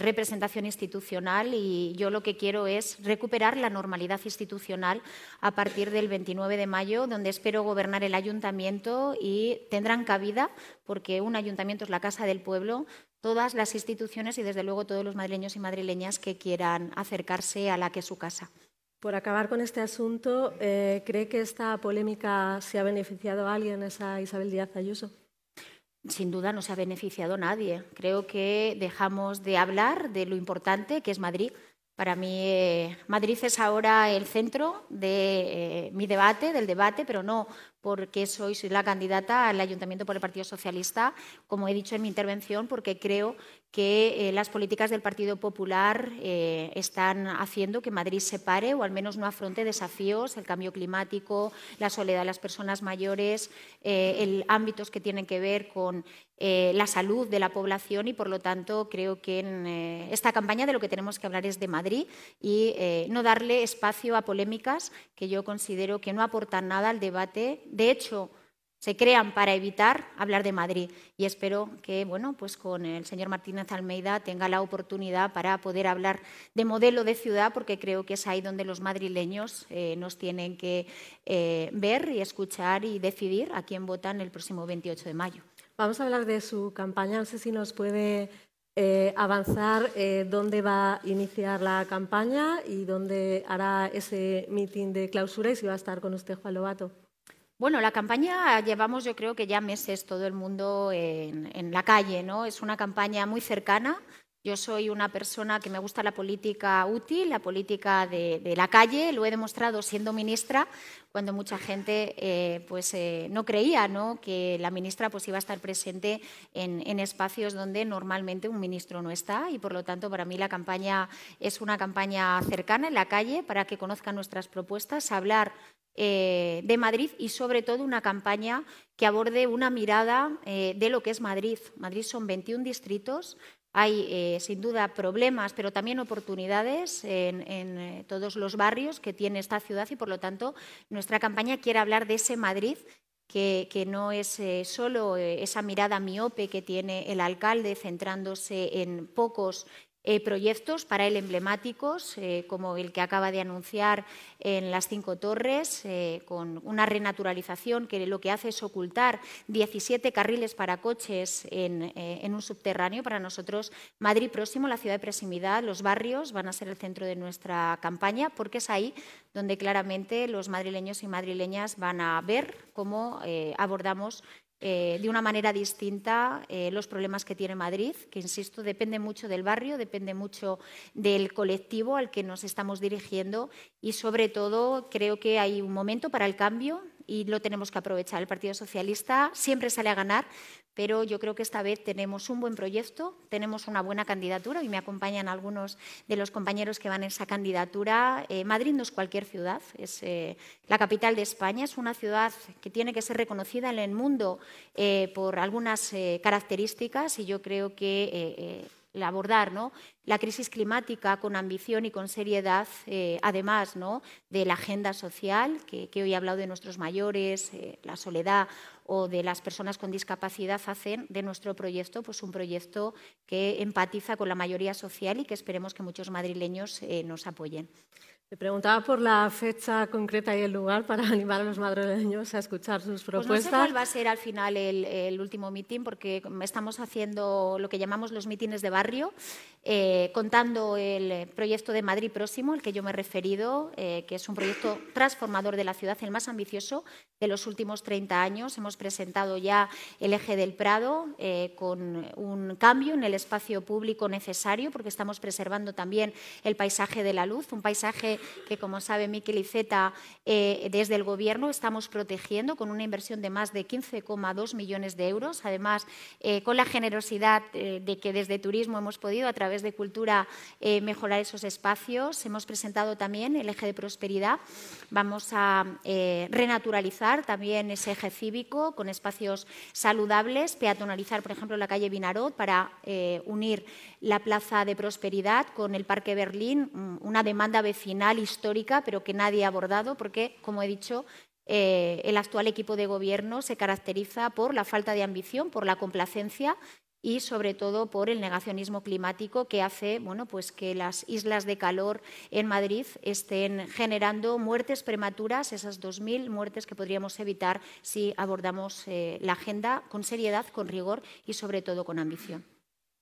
representación institucional y yo lo que quiero es recuperar la normalidad institucional a partir del 29 de mayo, donde espero gobernar el ayuntamiento y tendrán cabida, porque un ayuntamiento es la casa del pueblo, todas las instituciones y desde luego todos los madrileños y madrileñas que quieran acercarse a la que es su casa. Por acabar con este asunto, eh, ¿cree que esta polémica se ha beneficiado a alguien, esa Isabel Díaz Ayuso? Sin duda no se ha beneficiado a nadie. Creo que dejamos de hablar de lo importante que es Madrid. Para mí, eh, Madrid es ahora el centro de eh, mi debate, del debate, pero no porque soy, soy la candidata al Ayuntamiento por el Partido Socialista, como he dicho en mi intervención, porque creo que eh, las políticas del Partido Popular eh, están haciendo que Madrid se pare o al menos no afronte desafíos, el cambio climático, la soledad de las personas mayores, eh, el, ámbitos que tienen que ver con la salud de la población y, por lo tanto, creo que en esta campaña de lo que tenemos que hablar es de Madrid y no darle espacio a polémicas que yo considero que no aportan nada al debate de hecho, se crean para evitar hablar de Madrid y espero que bueno, pues con el señor Martínez Almeida tenga la oportunidad para poder hablar de modelo de ciudad porque creo que es ahí donde los madrileños eh, nos tienen que eh, ver y escuchar y decidir a quién votan el próximo 28 de mayo. Vamos a hablar de su campaña. No sé si nos puede eh, avanzar dónde va a iniciar la campaña y dónde hará ese mitin de clausura y si va a estar con usted, Juan Lobato. Bueno, la campaña llevamos yo creo que ya meses todo el mundo en, la calle, ¿no? Es una campaña muy cercana. Yo soy una persona que me gusta la política útil, la política de, la calle. Lo he demostrado siendo ministra, cuando mucha gente eh, pues, eh, no creía ¿no? que la ministra pues, iba a estar presente en, en, espacios donde normalmente un ministro no está. Y por lo tanto, para mí la campaña es una campaña cercana en la calle para que conozcan nuestras propuestas, hablar eh, de Madrid y sobre todo una campaña que aborde una mirada eh, de lo que es Madrid. Madrid son 21 distritos, hay eh, sin duda problemas, pero también oportunidades en, todos los barrios que tiene esta ciudad y por lo tanto nuestra campaña quiere hablar de ese Madrid que, que, no es solo esa mirada miope que tiene el alcalde centrándose en pocos eh, proyectos para él emblemáticos, eh, como el que acaba de anunciar en las Cinco Torres, eh, con una renaturalización que lo que hace es ocultar 17 carriles para coches en, en, un subterráneo. Para nosotros, Madrid próximo, la ciudad de proximidad, los barrios van a ser el centro de nuestra campaña, porque es ahí donde claramente los madrileños y madrileñas van a ver cómo abordamos eh, de una manera distinta eh, los problemas que tiene Madrid, que, insisto, depende mucho del barrio, depende mucho del colectivo al que nos estamos dirigiendo y, sobre todo, creo que hay un momento para el cambio y lo tenemos que aprovechar. El Partido Socialista siempre sale a ganar, pero yo creo que esta vez tenemos un buen proyecto, tenemos una buena candidatura y me acompañan algunos de los compañeros que van en esa candidatura. Eh, Madrid no es cualquier ciudad, es eh, la capital de España, es una ciudad que tiene que ser reconocida en el mundo eh, por algunas características y yo creo que abordar ¿no? la crisis climática con ambición y con seriedad, además ¿no? de la agenda social, que, hoy he hablado de nuestros mayores, la soledad o de las personas con discapacidad hacen de nuestro proyecto pues, un proyecto que empatiza con la mayoría social y que esperemos que muchos madrileños eh, nos apoyen. Me preguntaba por la fecha concreta y el lugar para animar a los madrileños a escuchar sus propuestas. Pues no sé cuál va a ser al final el, último mitin, porque estamos haciendo lo que llamamos los mítines de barrio, eh, contando el proyecto de Madrid Próximo, el que yo me he referido, eh, que es un proyecto transformador de la ciudad, el más ambicioso de los últimos 30 años. Hemos presentado ya el eje del Prado eh, con un cambio en el espacio público necesario, porque estamos preservando también el paisaje de la luz, un paisaje que, como sabe Miquel Iceta, eh, desde el Gobierno estamos protegiendo con una inversión de más de 15,2 millones de euros. Además, eh, con la generosidad eh, de que desde Turismo hemos podido, a través de Cultura, mejorar esos espacios. Hemos presentado también el eje de prosperidad. Vamos a renaturalizar también ese eje cívico con espacios saludables, peatonalizar, por ejemplo, la calle Vinarot para unir la Plaza de Prosperidad con el Parque Berlín, mm, una demanda vecinal histórica, pero que nadie ha abordado porque, como he dicho, eh, el actual equipo de gobierno se caracteriza por la falta de ambición, por la complacencia y sobre todo por el negacionismo climático que hace bueno, pues que las islas de calor en Madrid estén generando muertes prematuras, esas 2.000 muertes que podríamos evitar si abordamos eh, la agenda con seriedad, con rigor y sobre todo con ambición.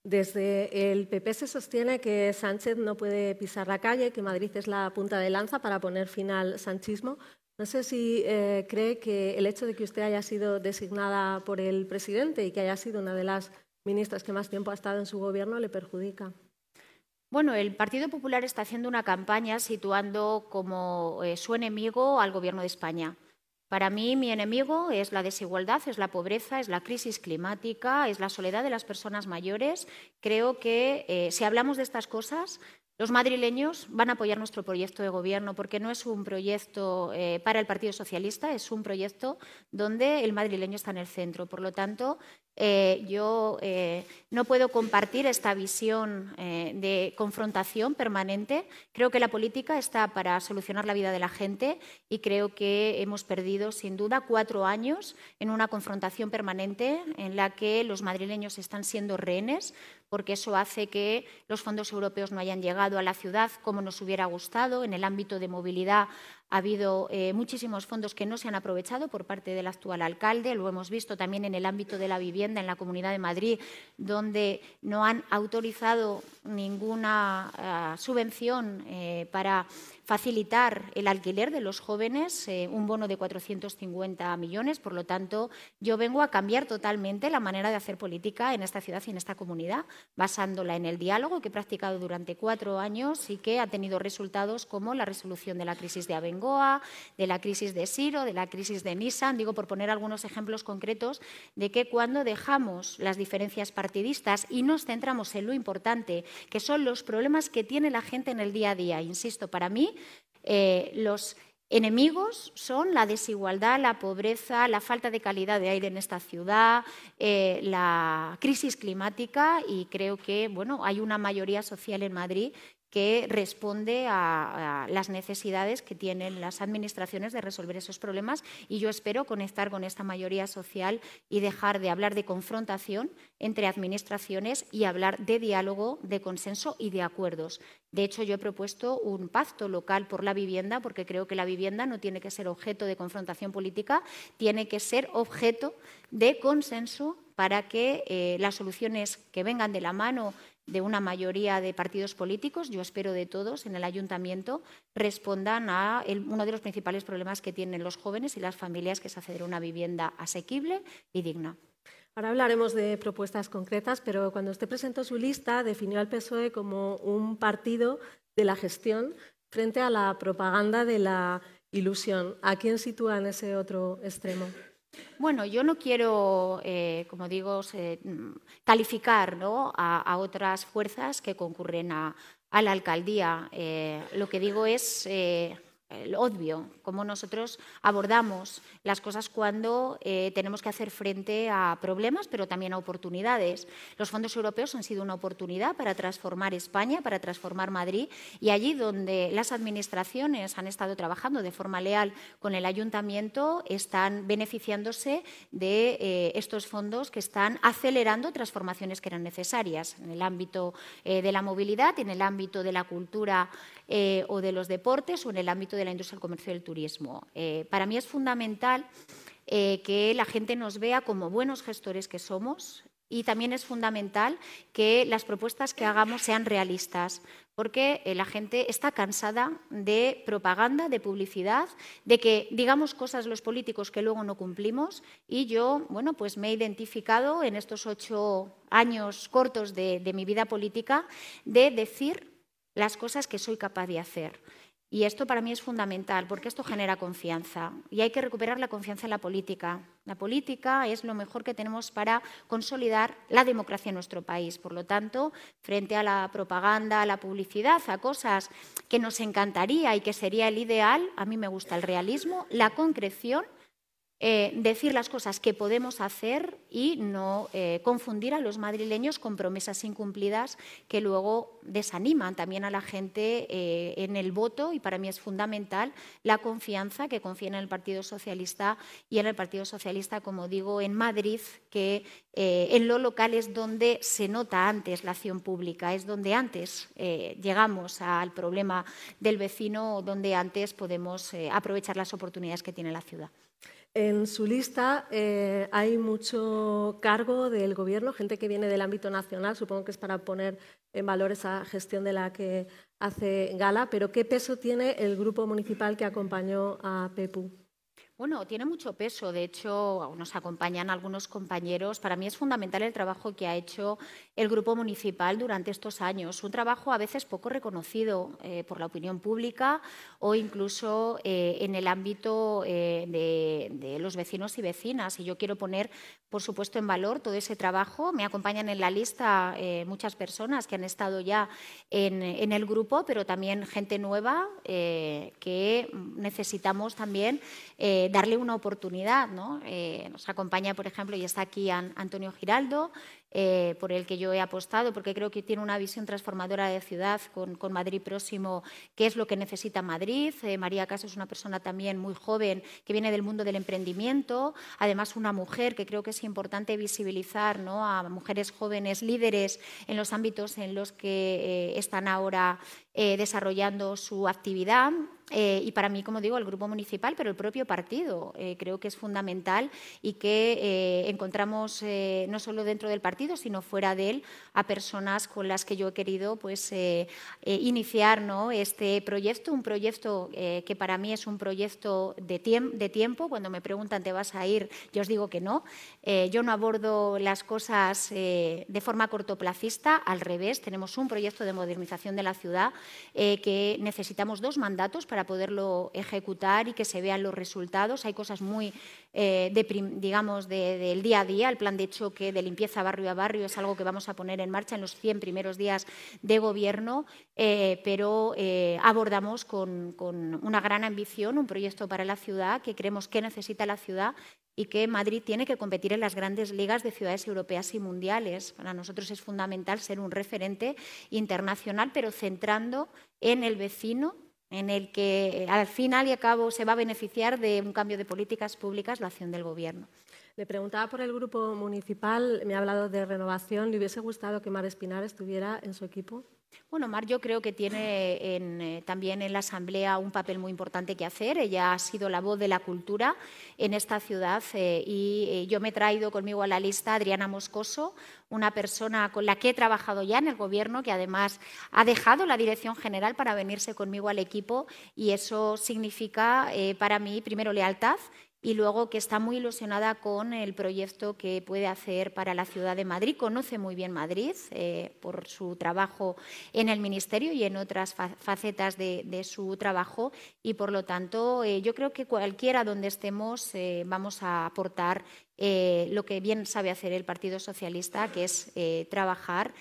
Desde el PP se sostiene que Sánchez no puede pisar la calle, que Madrid es la punta de lanza para poner fin al sanchismo. No sé si eh, cree que el hecho de que usted haya sido designada por el presidente y que haya sido una de las ministras que más tiempo ha estado en su gobierno le perjudica. Bueno, el Partido Popular está haciendo una campaña situando como eh, su enemigo al Gobierno de España. Para mí mi enemigo es la desigualdad, es la pobreza, es la crisis climática, es la soledad de las personas mayores. Creo que eh, si hablamos de estas cosas, los madrileños van a apoyar nuestro proyecto de gobierno porque no es un proyecto eh, para el Partido Socialista, es un proyecto donde el madrileño está en el centro. Por lo tanto, eh, yo eh, no puedo compartir esta visión eh, de confrontación permanente. Creo que la política está para solucionar la vida de la gente y creo que hemos perdido, sin duda, cuatro años en una confrontación permanente en la que los madrileños están siendo rehenes porque eso hace que los fondos europeos no hayan llegado a la ciudad como nos hubiera gustado. En el ámbito de movilidad ha habido eh, muchísimos fondos que no se han aprovechado por parte del actual alcalde. Lo hemos visto también en el ámbito de la vivienda en la Comunidad de Madrid, donde no han autorizado ninguna eh, subvención eh, para facilitar el alquiler de los jóvenes, un bono de 450 millones. Por lo tanto, yo vengo a cambiar totalmente la manera de hacer política en esta ciudad y en esta comunidad, basándola en el diálogo que he practicado durante cuatro años y que ha tenido resultados como la resolución de la crisis de Avenida de la crisis de Siro, de la crisis de Nissan, digo por poner algunos ejemplos concretos de que cuando dejamos las diferencias partidistas y nos centramos en lo importante, que son los problemas que tiene la gente en el día a día, insisto, para mí eh, los enemigos son la desigualdad, la pobreza, la falta de calidad de aire en esta ciudad, eh, la crisis climática y creo que bueno, hay una mayoría social en Madrid que responde a, las necesidades que tienen las administraciones de resolver esos problemas y yo espero conectar con esta mayoría social y dejar de hablar de confrontación entre administraciones y hablar de diálogo, de consenso y de acuerdos. De hecho, yo he propuesto un pacto local por la vivienda porque creo que la vivienda no tiene que ser objeto de confrontación política, tiene que ser objeto de consenso para que eh, las soluciones que vengan de la mano de una mayoría de partidos políticos, yo espero de todos en el ayuntamiento, respondan a uno de los principales problemas que tienen los jóvenes y las familias, que es acceder a una vivienda asequible y digna. Ahora hablaremos de propuestas concretas, pero cuando usted presentó su lista definió al PSOE como un partido de la gestión frente a la propaganda de la ilusión. ¿A quién sitúa en ese otro extremo? Bueno, yo no quiero, eh, como digo, mm, calificar a, otras fuerzas que concurren a, la alcaldía. Eh, lo que digo es eh, el obvio, cómo nosotros abordamos las cosas cuando eh, tenemos que hacer frente a problemas, pero también a oportunidades. Los fondos europeos han sido una oportunidad para transformar España, para transformar Madrid, y allí donde las administraciones han estado trabajando de forma leal con el ayuntamiento, están beneficiándose de eh, estos fondos que están acelerando transformaciones que eran necesarias en el ámbito eh, de la movilidad, en el ámbito de la cultura o de los deportes o en el ámbito de la industria del comercio y del turismo. Eh, para mí es fundamental eh, que la gente nos vea como buenos gestores que somos y también es fundamental que las propuestas que hagamos sean realistas, porque eh, la gente está cansada de propaganda, de publicidad, de que digamos cosas los políticos que luego no cumplimos. Y yo, bueno, pues me he identificado en estos ocho años cortos de mi vida política de decir las cosas que soy capaz de hacer. Y esto para mí es fundamental porque esto genera confianza y hay que recuperar la confianza en la política. La política es lo mejor que tenemos para consolidar la democracia en nuestro país. Por lo tanto, frente a la propaganda, a la publicidad, a cosas que nos encantaría y que sería el ideal, a mí me gusta el realismo, la concreción eh, decir las cosas que podemos hacer y no eh, confundir a los madrileños con promesas incumplidas que luego desaniman también a la gente eh, en el voto y para mí es fundamental la confianza que confía en el Partido Socialista y en el Partido Socialista, como digo, en Madrid, que en lo local es donde se nota antes la acción pública, es donde antes llegamos al problema del vecino, donde antes podemos aprovechar las oportunidades que tiene la ciudad. En su lista eh, hay mucho cargo del Gobierno, gente que viene del ámbito nacional, supongo que es para poner en valor esa gestión de la que hace gala, pero ¿qué peso tiene el grupo municipal que acompañó a PEPU? Bueno, tiene mucho peso. De hecho, nos acompañan algunos compañeros. Para mí es fundamental el trabajo que ha hecho el Grupo Municipal durante estos años. Un trabajo a veces poco reconocido eh, por la opinión pública o incluso eh, en el ámbito eh, de, los vecinos y vecinas. Y yo quiero poner, por supuesto, en valor todo ese trabajo. Me acompañan en la lista muchas personas que han estado ya en, en el grupo, pero también gente nueva que necesitamos también darle una oportunidad. ¿no? Nos acompaña, por ejemplo, y está aquí Antonio Giraldo, eh, por el que yo he apostado, porque creo que tiene una visión transformadora de ciudad con, Madrid próximo, que es lo que necesita Madrid. Eh, María Caso es una persona también muy joven que viene del mundo del emprendimiento, además una mujer que creo que es importante visibilizar ¿no? a mujeres jóvenes líderes en los ámbitos en los que están ahora desarrollando su actividad. y para mí, como digo, el grupo municipal, pero el propio partido, creo que es fundamental y que encontramos no solo dentro del partido, sino fuera de él, a personas con las que yo he querido pues, eh, eh, iniciar ¿no? este proyecto, un proyecto eh, que para mí es un proyecto de, de, tiempo. Cuando me preguntan, ¿te vas a ir? Yo os digo que no. yo no abordo las cosas de forma cortoplacista, al revés, tenemos un proyecto de modernización de la ciudad que necesitamos dos mandatos para poderlo ejecutar y que se vean los resultados. Hay cosas muy, eh, digamos, del día a día. El plan de choque de limpieza barrio a barrio es algo que vamos a poner en marcha en los 100 primeros días de gobierno, eh, pero eh, abordamos con, con una gran ambición un proyecto para la ciudad que creemos que necesita la ciudad y que Madrid tiene que competir en las grandes ligas de ciudades europeas y mundiales. Para nosotros es fundamental ser un referente internacional, pero centrando en el vecino, en el que al final y al cabo se va a beneficiar de un cambio de políticas públicas la acción del Gobierno. Le preguntaba por el grupo municipal, me ha hablado de renovación. ¿Le hubiese gustado que Mar Espinar estuviera en su equipo? Bueno, Mar yo creo que tiene eh, también en la Asamblea un papel muy importante que hacer. Ella ha sido la voz de la cultura en esta ciudad eh, y eh, yo me he traído conmigo a la lista a Adriana Moscoso, una persona con la que he trabajado ya en el Gobierno, que además ha dejado la dirección general para venirse conmigo al equipo y eso significa para mí, primero, lealtad y luego que está muy ilusionada con el proyecto que puede hacer para la ciudad de Madrid. Conoce muy bien Madrid eh, por su trabajo en el Ministerio y en otras facetas de, su trabajo y, por lo tanto, eh, yo creo que cualquiera donde estemos eh, vamos a aportar lo que bien sabe hacer el Partido Socialista, que es trabajar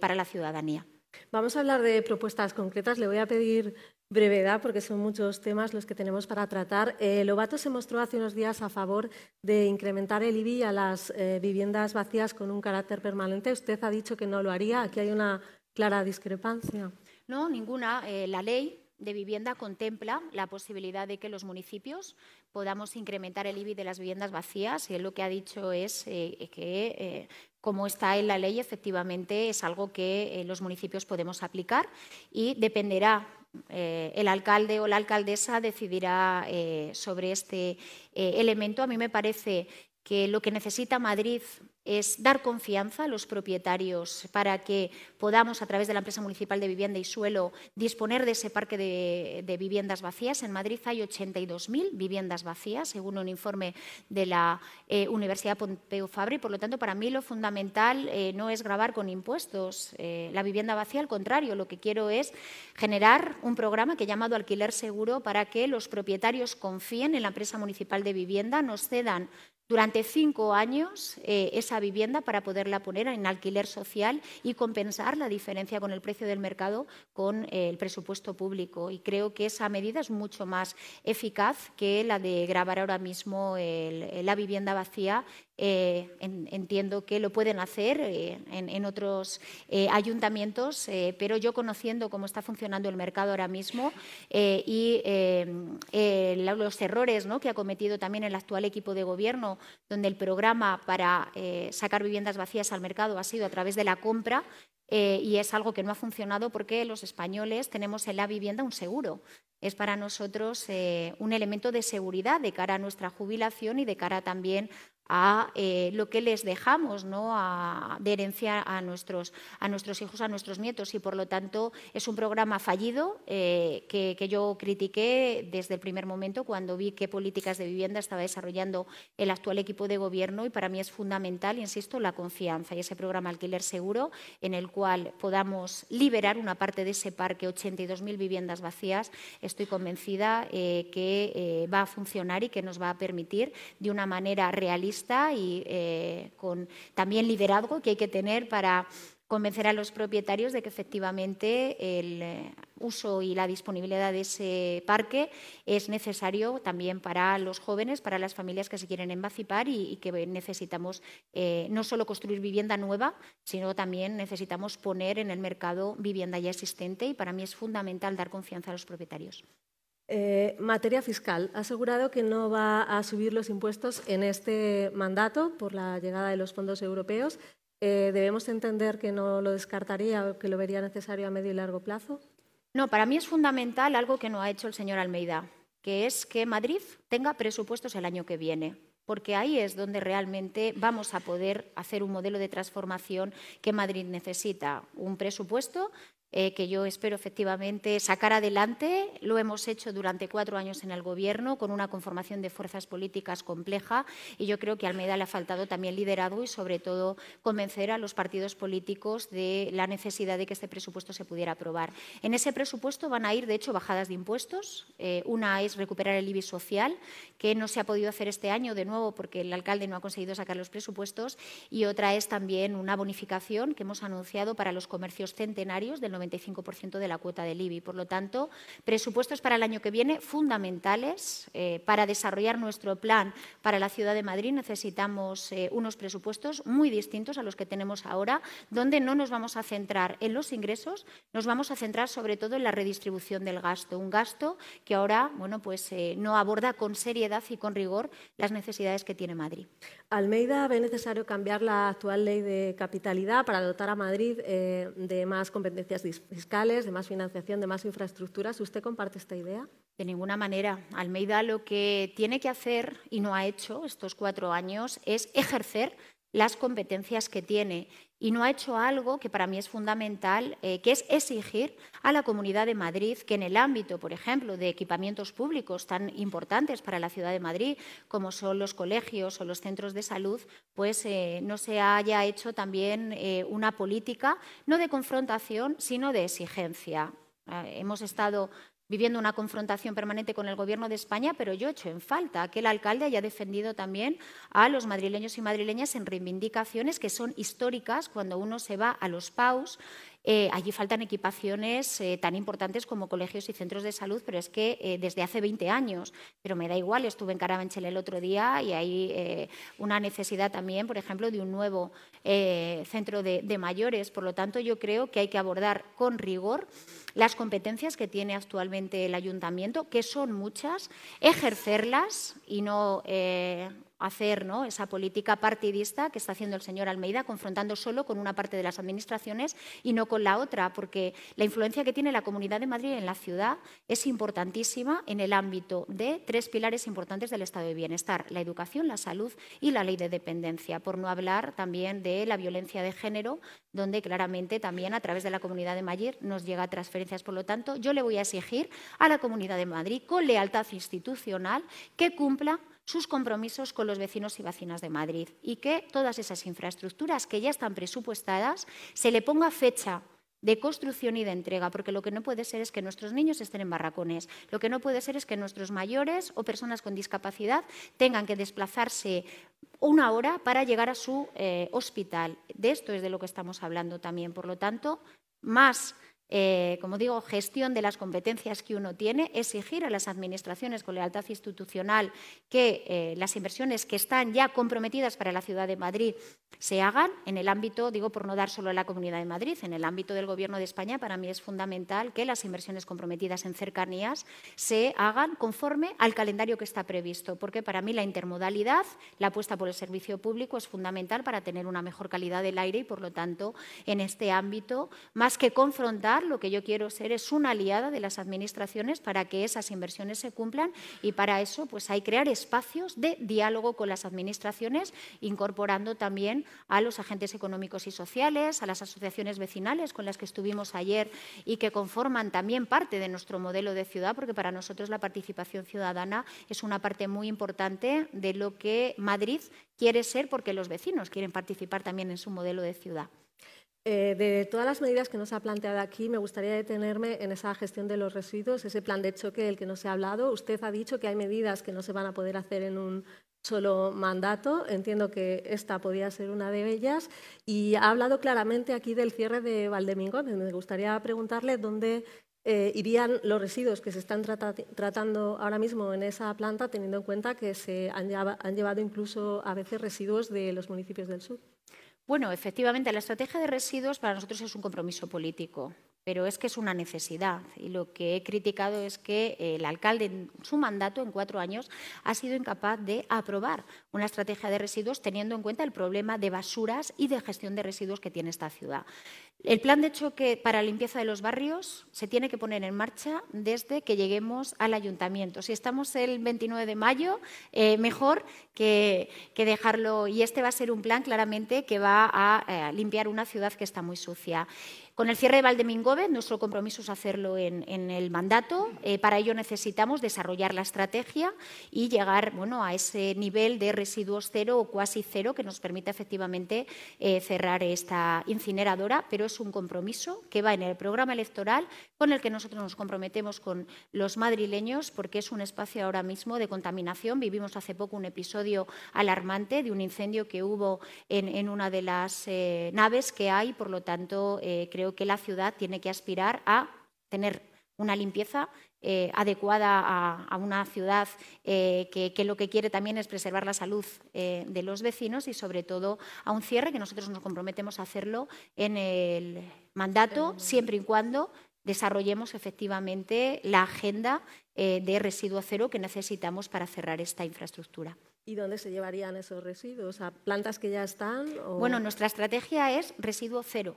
para la ciudadanía. Vamos a hablar de propuestas concretas. Le voy a pedir brevedad, porque son muchos temas los que tenemos para tratar. Eh, Lobato se mostró hace unos días a favor de incrementar el IBI a las eh, viviendas vacías con un carácter permanente. Usted ha dicho que no lo haría. Aquí hay una clara discrepancia. No, ninguna. Eh, la ley de vivienda contempla la posibilidad de que los municipios podamos incrementar el IBI de las viviendas vacías y él lo que ha dicho es que como está en la ley, efectivamente es algo que los municipios podemos aplicar y dependerá eh, el alcalde o la alcaldesa decidirá eh, sobre este eh, elemento. A mí me parece que lo que necesita Madrid es dar confianza a los propietarios para que podamos, a través de la empresa municipal de vivienda y suelo, disponer de ese parque de, viviendas vacías. En Madrid hay 82.000 viviendas vacías, según un informe de la eh, Universidad Pompeu Fabra, y por lo tanto, para mí lo fundamental eh, no es grabar con impuestos eh, la vivienda vacía, al contrario, lo que quiero es generar un programa que he llamado Alquiler Seguro para que los propietarios confíen en la empresa municipal de vivienda, nos cedan durante cinco años eh, esa vivienda para poderla poner en alquiler social y compensar la diferencia con el precio del mercado con eh, el presupuesto público. Y creo que esa medida es mucho más eficaz que la de grabar ahora mismo la vivienda vacía eh, entiendo que lo pueden hacer eh, en, otros eh, ayuntamientos, pero yo conociendo cómo está funcionando el mercado ahora mismo y los errores que ha cometido también el actual equipo de gobierno, donde el programa para sacar viviendas vacías al mercado ha sido a través de la compra, y es algo que no ha funcionado porque los españoles tenemos en la vivienda un seguro. Es para nosotros un elemento de seguridad de cara a nuestra jubilación y de cara también a eh, lo que les dejamos ¿no? a, de herencia a nuestros, a nuestros hijos, a nuestros nietos. Y por lo tanto es un programa fallido eh, que, yo critiqué desde el primer momento cuando vi qué políticas de vivienda estaba desarrollando el actual equipo de gobierno y para mí es fundamental, insisto, la confianza y ese programa Alquiler Seguro en el cual podamos liberar una parte de ese parque, 82.000 viviendas vacías. Estoy convencida eh, que va a funcionar y que nos va a permitir de una manera realista y eh, con también liderazgo que hay que tener para convencer a los propietarios de que efectivamente el eh, uso y la disponibilidad de ese parque es necesario también para los jóvenes, para las familias que se quieren emancipar y, que necesitamos eh, no solo construir vivienda nueva, sino también necesitamos poner en el mercado vivienda ya existente y para mí es fundamental dar confianza a los propietarios. Eh, materia fiscal. Ha asegurado que no va a subir los impuestos en este mandato por la llegada de los fondos europeos. Eh, ¿Debemos entender que no lo descartaría o que lo vería necesario a medio y largo plazo? No, para mí es fundamental algo que no ha hecho el señor Almeida, que es que Madrid tenga presupuestos el año que viene porque ahí es donde realmente vamos a poder hacer un modelo de transformación que Madrid necesita. Un presupuesto eh, que yo espero efectivamente sacar adelante. Lo hemos hecho durante cuatro años en el Gobierno con una conformación de fuerzas políticas compleja y yo creo que a Almeida le ha faltado también liderazgo y sobre todo convencer a los partidos políticos de la necesidad de que este presupuesto se pudiera aprobar. En ese presupuesto van a ir, de hecho, bajadas de impuestos. Eh, una es recuperar el IBI social, que no se ha podido hacer este año de nuevo porque el alcalde no ha conseguido sacar los presupuestos, y otra es también una bonificación que hemos anunciado para los comercios centenarios del 95% de la cuota del IBI. Por lo tanto, presupuestos para el año que viene fundamentales. Eh, para desarrollar nuestro plan para la ciudad de Madrid necesitamos eh, unos presupuestos muy distintos a los que tenemos ahora, donde no nos vamos a centrar en los ingresos, nos vamos a centrar sobre todo en la redistribución del gasto. Un gasto que ahora bueno, pues, eh, no aborda con seriedad y con rigor las necesidades que tiene Madrid. Almeida ve necesario cambiar la actual ley de capitalidad para dotar a Madrid de más competencias fiscales, de más financiación, de más infraestructuras. ¿Usted comparte esta idea? De ninguna manera. Almeida lo que tiene que hacer y no ha hecho estos cuatro años es ejercer las competencias que tiene y no ha hecho algo que para mí es fundamental, eh, que es exigir a la Comunidad de Madrid que en el ámbito, por ejemplo, de equipamientos públicos tan importantes para la ciudad de Madrid, como son los colegios o los centros de salud, pues eh, no se haya hecho también eh, una política no de confrontación, sino de exigencia. hemos estado viviendo una confrontación permanente con el Gobierno de España, pero yo echo en falta. Que el alcalde haya defendido también a los madrileños y madrileñas en reivindicaciones que son históricas cuando uno se va a los PAUS eh, allí faltan equipaciones eh, tan importantes como colegios y centros de salud, pero es que eh, desde hace 20 años, pero me da igual, estuve en Carabanchel el otro día y hay una necesidad también, por ejemplo, de un nuevo centro de, de mayores. Por lo tanto, yo creo que hay que abordar con rigor las competencias que tiene actualmente el ayuntamiento, que son muchas, ejercerlas y no hacer ¿no? esa política partidista que está haciendo el señor Almeida, confrontando solo con una parte de las administraciones y no con la otra, porque la influencia que tiene la Comunidad de Madrid en la ciudad es importantísima en el ámbito de tres pilares importantes del estado de bienestar, la educación, la salud y la ley de dependencia, por no hablar también de la violencia de género, donde claramente también a través de la Comunidad de Madrid nos llega transferencias. Por lo tanto, yo le voy a exigir a la Comunidad de Madrid, con lealtad institucional, que cumpla sus compromisos con los vecinos y vecinas de Madrid y que todas esas infraestructuras que ya están presupuestadas se le ponga fecha de construcción y de entrega, porque lo que no puede ser es que nuestros niños estén en barracones, lo que no puede ser es que nuestros mayores o personas con discapacidad tengan que desplazarse una hora para llegar a su eh, hospital. De esto es de lo que estamos hablando también. Por lo tanto, más eh, como digo, gestión de las competencias que uno tiene, exigir a las administraciones con lealtad institucional que eh, las inversiones que están ya comprometidas para la ciudad de Madrid se hagan en el ámbito, digo por no dar solo a la Comunidad de Madrid, en el ámbito del Gobierno de España, para mí es fundamental que las inversiones comprometidas en cercanías se hagan conforme al calendario que está previsto, porque para mí la intermodalidad, la apuesta por el servicio público es fundamental para tener una mejor calidad del aire y, por lo tanto, en este ámbito, más que confrontar, lo que yo quiero ser es una aliada de las administraciones para que esas inversiones se cumplan y para eso pues hay que crear espacios de diálogo con las administraciones, incorporando también a los agentes económicos y sociales, a las asociaciones vecinales con las que estuvimos ayer y que conforman también parte de nuestro modelo de ciudad, porque para nosotros la participación ciudadana es una parte muy importante de lo que Madrid quiere ser, porque los vecinos quieren participar también en su modelo de ciudad. Eh, de todas las medidas que nos ha planteado aquí, me gustaría detenerme en esa gestión de los residuos, ese plan de choque del que nos ha hablado. Usted ha dicho que hay medidas que no se van a poder hacer en un solo mandato. Entiendo que esta podría ser una de ellas. Y ha hablado claramente aquí del cierre de Valdemingón. Me gustaría preguntarle dónde eh, irían los residuos que se están tratando ahora mismo en esa planta, teniendo en cuenta que se han llevado incluso a veces residuos de los municipios del sur. Bueno, efectivamente, la estrategia de residuos para nosotros es un compromiso político, pero es que es una necesidad. Y lo que he criticado es que el alcalde, en su mandato, en cuatro años, ha sido incapaz de aprobar una estrategia de residuos teniendo en cuenta el problema de basuras y de gestión de residuos que tiene esta ciudad. El plan de choque para limpieza de los barrios se tiene que poner en marcha desde que lleguemos al ayuntamiento. Si estamos el 29 de mayo, eh, mejor que, dejarlo. Y este va a ser un plan claramente que va a eh, limpiar una ciudad que está muy sucia. Con el cierre de Valdemingove, nuestro compromiso es hacerlo en, el mandato. Eh, para ello necesitamos desarrollar la estrategia y llegar bueno, a ese nivel de residuos cero o cuasi cero que nos permita efectivamente cerrar esta incineradora, pero es un compromiso que va en el programa electoral con el que nosotros nos comprometemos con los madrileños porque es un espacio ahora mismo de contaminación. Vivimos hace poco un episodio alarmante de un incendio que hubo en, una de las eh, naves que hay, por lo tanto creo que la ciudad tiene que aspirar a tener una limpieza eh, adecuada a, una ciudad eh, que, lo que quiere también es preservar la salud eh, de los vecinos y sobre todo a un cierre que nosotros nos comprometemos a hacerlo en el mandato siempre y cuando desarrollemos efectivamente la agenda de residuo cero que necesitamos para cerrar esta infraestructura. ¿Y dónde se llevarían esos residuos? ¿A plantas que ya están? Bueno, nuestra estrategia es residuo cero.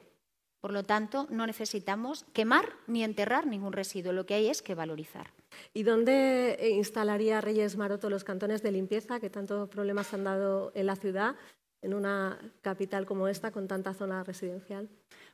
Por lo tanto, no necesitamos quemar ni enterrar ningún residuo, lo que hay es que valorizar. ¿Y dónde eh, instalaría Reyes Maroto los cantones de limpieza que tantos problemas han dado en la ciudad, en una capital como esta, con tanta zona residencial?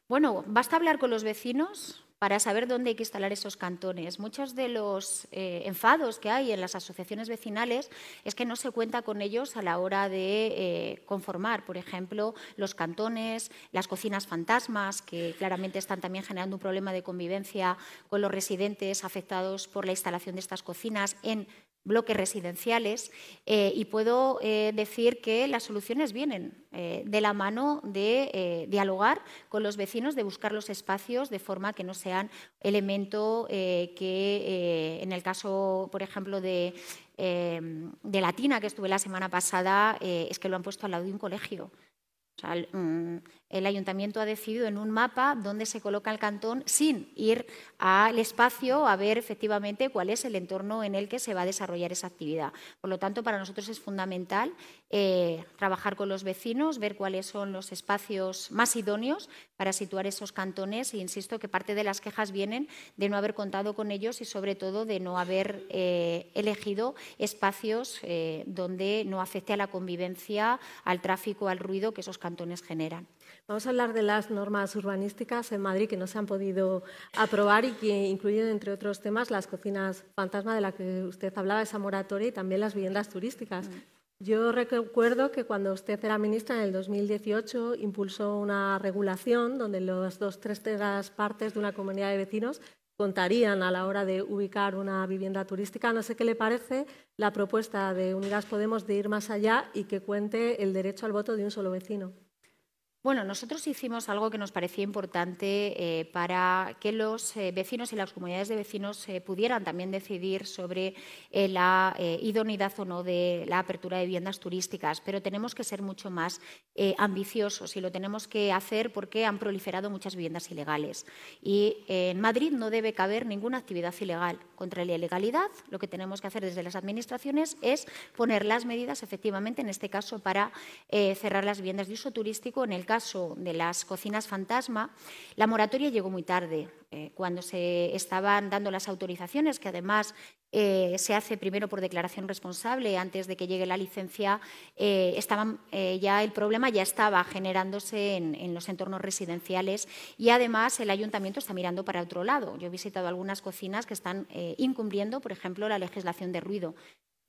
Bueno, basta hablar con los vecinos, para saber dónde hay que instalar esos cantones. Muchos de los eh, enfados que hay en las asociaciones vecinales es que no se cuenta con ellos a la hora de eh, conformar, por ejemplo, los cantones, las cocinas fantasmas, que claramente están también generando un problema de convivencia con los residentes afectados por la instalación de estas cocinas en bloques residenciales eh, y puedo eh, decir que las soluciones vienen eh, de la mano de dialogar con los vecinos, de buscar los espacios de forma que no sean elemento que en el caso, por ejemplo, de, de Latina, que estuve la semana pasada, es que lo han puesto al lado de un colegio. Mm, el ayuntamiento ha decidido en un mapa dónde se coloca el cantón sin ir al espacio a ver efectivamente cuál es el entorno en el que se va a desarrollar esa actividad. Por lo tanto, para nosotros es fundamental eh, trabajar con los vecinos, ver cuáles son los espacios más idóneos para situar esos cantones e insisto que parte de las quejas vienen de no haber contado con ellos y sobre todo de no haber eh, elegido espacios eh, donde no afecte a la convivencia, al tráfico, al ruido que esos cantones generan. Vamos a hablar de las normas urbanísticas en Madrid que no se han podido aprobar y que incluyen, entre otros temas, las cocinas fantasma de la que usted hablaba, esa moratoria y también las viviendas turísticas. Mm. Yo recuerdo que cuando usted era ministra en el 2018 impulsó una regulación donde las dos terceras partes de una comunidad de vecinos contarían a la hora de ubicar una vivienda turística. No sé qué le parece la propuesta de Unidas Podemos de ir más allá y que cuente el derecho al voto de un solo vecino. Bueno, nosotros hicimos algo que nos parecía importante eh, para que los eh, vecinos y las comunidades de vecinos eh, pudieran también decidir sobre la idoneidad o no de la apertura de viviendas turísticas, pero tenemos que ser mucho más ambiciosos y lo tenemos que hacer porque han proliferado muchas viviendas ilegales. Y en Madrid no debe caber ninguna actividad ilegal. Contra la ilegalidad, lo que tenemos que hacer desde las administraciones es poner las medidas, efectivamente, en este caso, para cerrar las viviendas de uso turístico en el caso de las cocinas fantasma, la moratoria llegó muy tarde. Eh, cuando se estaban dando las autorizaciones, que además eh, se hace primero por declaración responsable antes de que llegue la licencia, eh, ya el problema ya estaba generándose en, en, los entornos residenciales y además el ayuntamiento está mirando para otro lado. Yo he visitado algunas cocinas que están incumpliendo, por ejemplo, la legislación de ruido.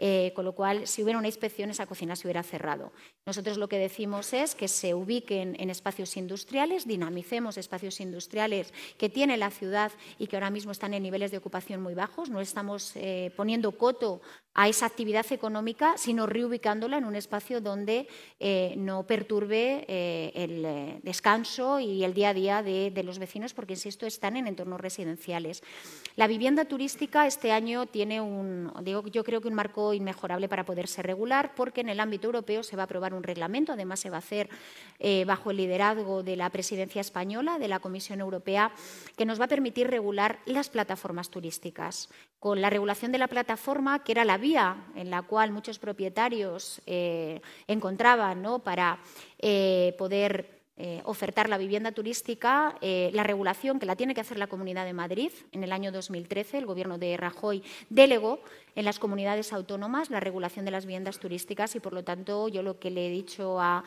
Eh, con lo cual, si hubiera una inspección, esa cocina se hubiera cerrado. Nosotros lo que decimos es que se ubiquen en espacios industriales, dinamicemos espacios industriales que tiene la ciudad y que ahora mismo están en niveles de ocupación muy bajos. No estamos eh, poniendo coto a esa actividad económica, sino reubicándola en un espacio donde eh, no perturbe eh, el eh, descanso y el día a día de, los vecinos, porque, insisto, están en entornos residenciales. La vivienda turística este año tiene un, digo, yo creo que un marco inmejorable para poderse regular, porque en el ámbito europeo se va a aprobar un reglamento, además se va a hacer bajo el liderazgo de la presidencia española, de la Comisión Europea, que nos va a permitir regular las plataformas turísticas. Con la regulación de la plataforma, que era la en la cual muchos propietarios eh, encontraban para eh, poder eh, ofertar la vivienda turística, la regulación que la tiene que hacer la Comunidad de Madrid. En el año 2013, el Gobierno de Rajoy delegó en las comunidades autónomas la regulación de las viviendas turísticas y, por lo tanto, yo lo que le he dicho al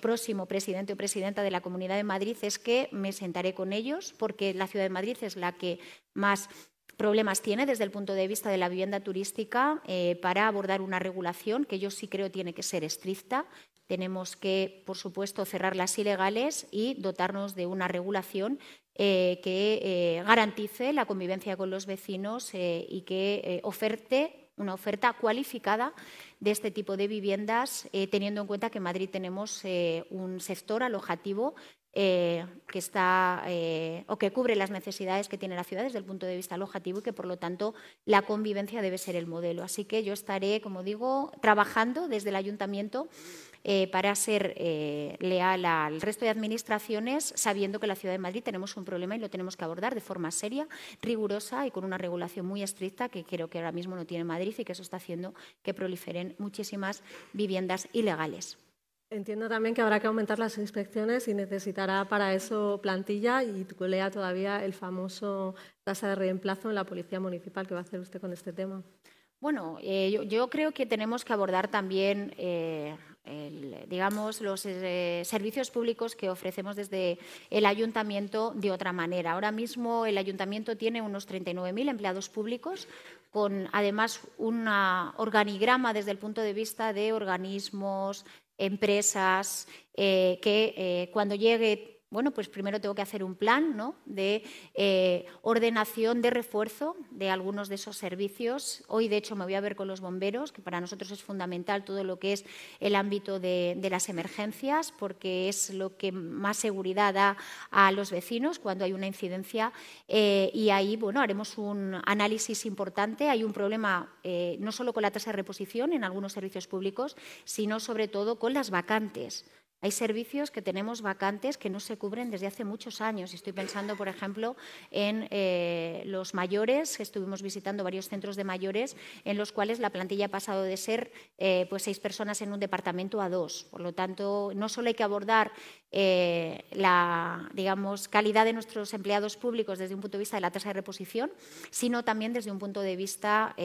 próximo presidente o presidenta de la Comunidad de Madrid es que me sentaré con ellos porque la Ciudad de Madrid es la que más problemas tiene desde el punto de vista de la vivienda turística para abordar una regulación que yo sí creo tiene que ser estricta, tenemos que, por supuesto, cerrar las ilegales y dotarnos de una regulación eh, que eh, garantice la convivencia con los vecinos eh, y que oferte una oferta cualificada de este tipo de viviendas, teniendo en cuenta que en Madrid tenemos un sector alojativo que está o que cubre las necesidades que tiene la ciudad desde el punto de vista alojativo y que por lo tanto la convivencia debe ser el modelo. Así que yo estaré, como digo, trabajando desde el ayuntamiento eh, para ser eh, leal al resto de administraciones, sabiendo que en la Ciudad de Madrid tenemos un problema y lo tenemos que abordar de forma seria, rigurosa y con una regulación muy estricta que creo que ahora mismo no tiene Madrid y que eso está haciendo que proliferen muchísimas viviendas ilegales. Entiendo también que habrá que aumentar las inspecciones y necesitará para eso plantilla y lea todavía el famoso tasa de reemplazo en la Policía Municipal. ¿Qué va a hacer usted con este tema? Bueno, eh, yo, creo que tenemos que abordar también digamos, los eh, servicios públicos que ofrecemos desde el ayuntamiento de otra manera. Ahora mismo el ayuntamiento tiene unos 39.000 empleados públicos, con además un organigrama desde el punto de vista de organismos, empresas, eh, que eh, cuando llegue bueno, pues primero tengo que hacer un plan de eh, ordenación de refuerzo de algunos de esos servicios. Hoy, de hecho, me voy a ver con los bomberos, que para nosotros es fundamental todo lo que es el ámbito de, las emergencias, porque es lo que más seguridad da a los vecinos cuando hay una incidencia. Eh, y ahí, bueno, haremos un análisis importante. Hay un problema eh, no solo con la tasa de reposición en algunos servicios públicos, sino sobre todo con las vacantes. Hay servicios que tenemos vacantes que no se cubren desde hace muchos años. Estoy pensando, por ejemplo, en eh, los mayores. Estuvimos visitando varios centros de mayores en los cuales la plantilla ha pasado de ser eh, pues seis personas en un departamento a dos. Por lo tanto, no solo hay que abordar eh, la digamos, calidad de nuestros empleados públicos desde un punto de vista de la tasa de reposición, sino también desde un punto de vista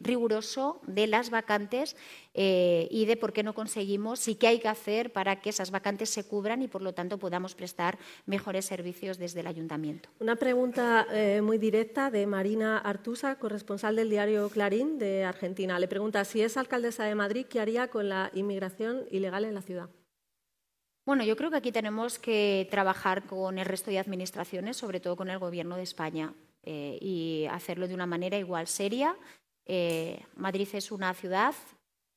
riguroso de las vacantes y de por qué no conseguimos y qué hay que hacer para que esas vacantes se cubran y, por lo tanto, podamos prestar mejores servicios desde el ayuntamiento. Una pregunta eh, muy directa de Marina Artusa, corresponsal del diario Clarín de Argentina. Le pregunta si es alcaldesa de Madrid, ¿qué haría con la inmigración ilegal en la ciudad? Bueno, yo creo que aquí tenemos que trabajar con el resto de administraciones, sobre todo con el Gobierno de España, eh, y hacerlo de una manera igual seria. Eh, Madrid es una ciudad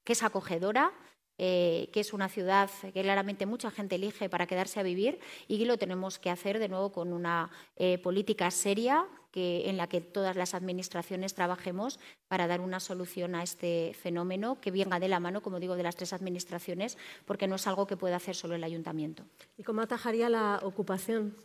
que es acogedora, eh, que es una ciudad que claramente mucha gente elige para quedarse a vivir y lo tenemos que hacer de nuevo con una eh, política seria que, en la que todas las administraciones trabajemos para dar una solución a este fenómeno que venga de la mano, como digo, de las tres administraciones, porque no es algo que pueda hacer solo el ayuntamiento. ¿Y cómo atajaría la ocupación?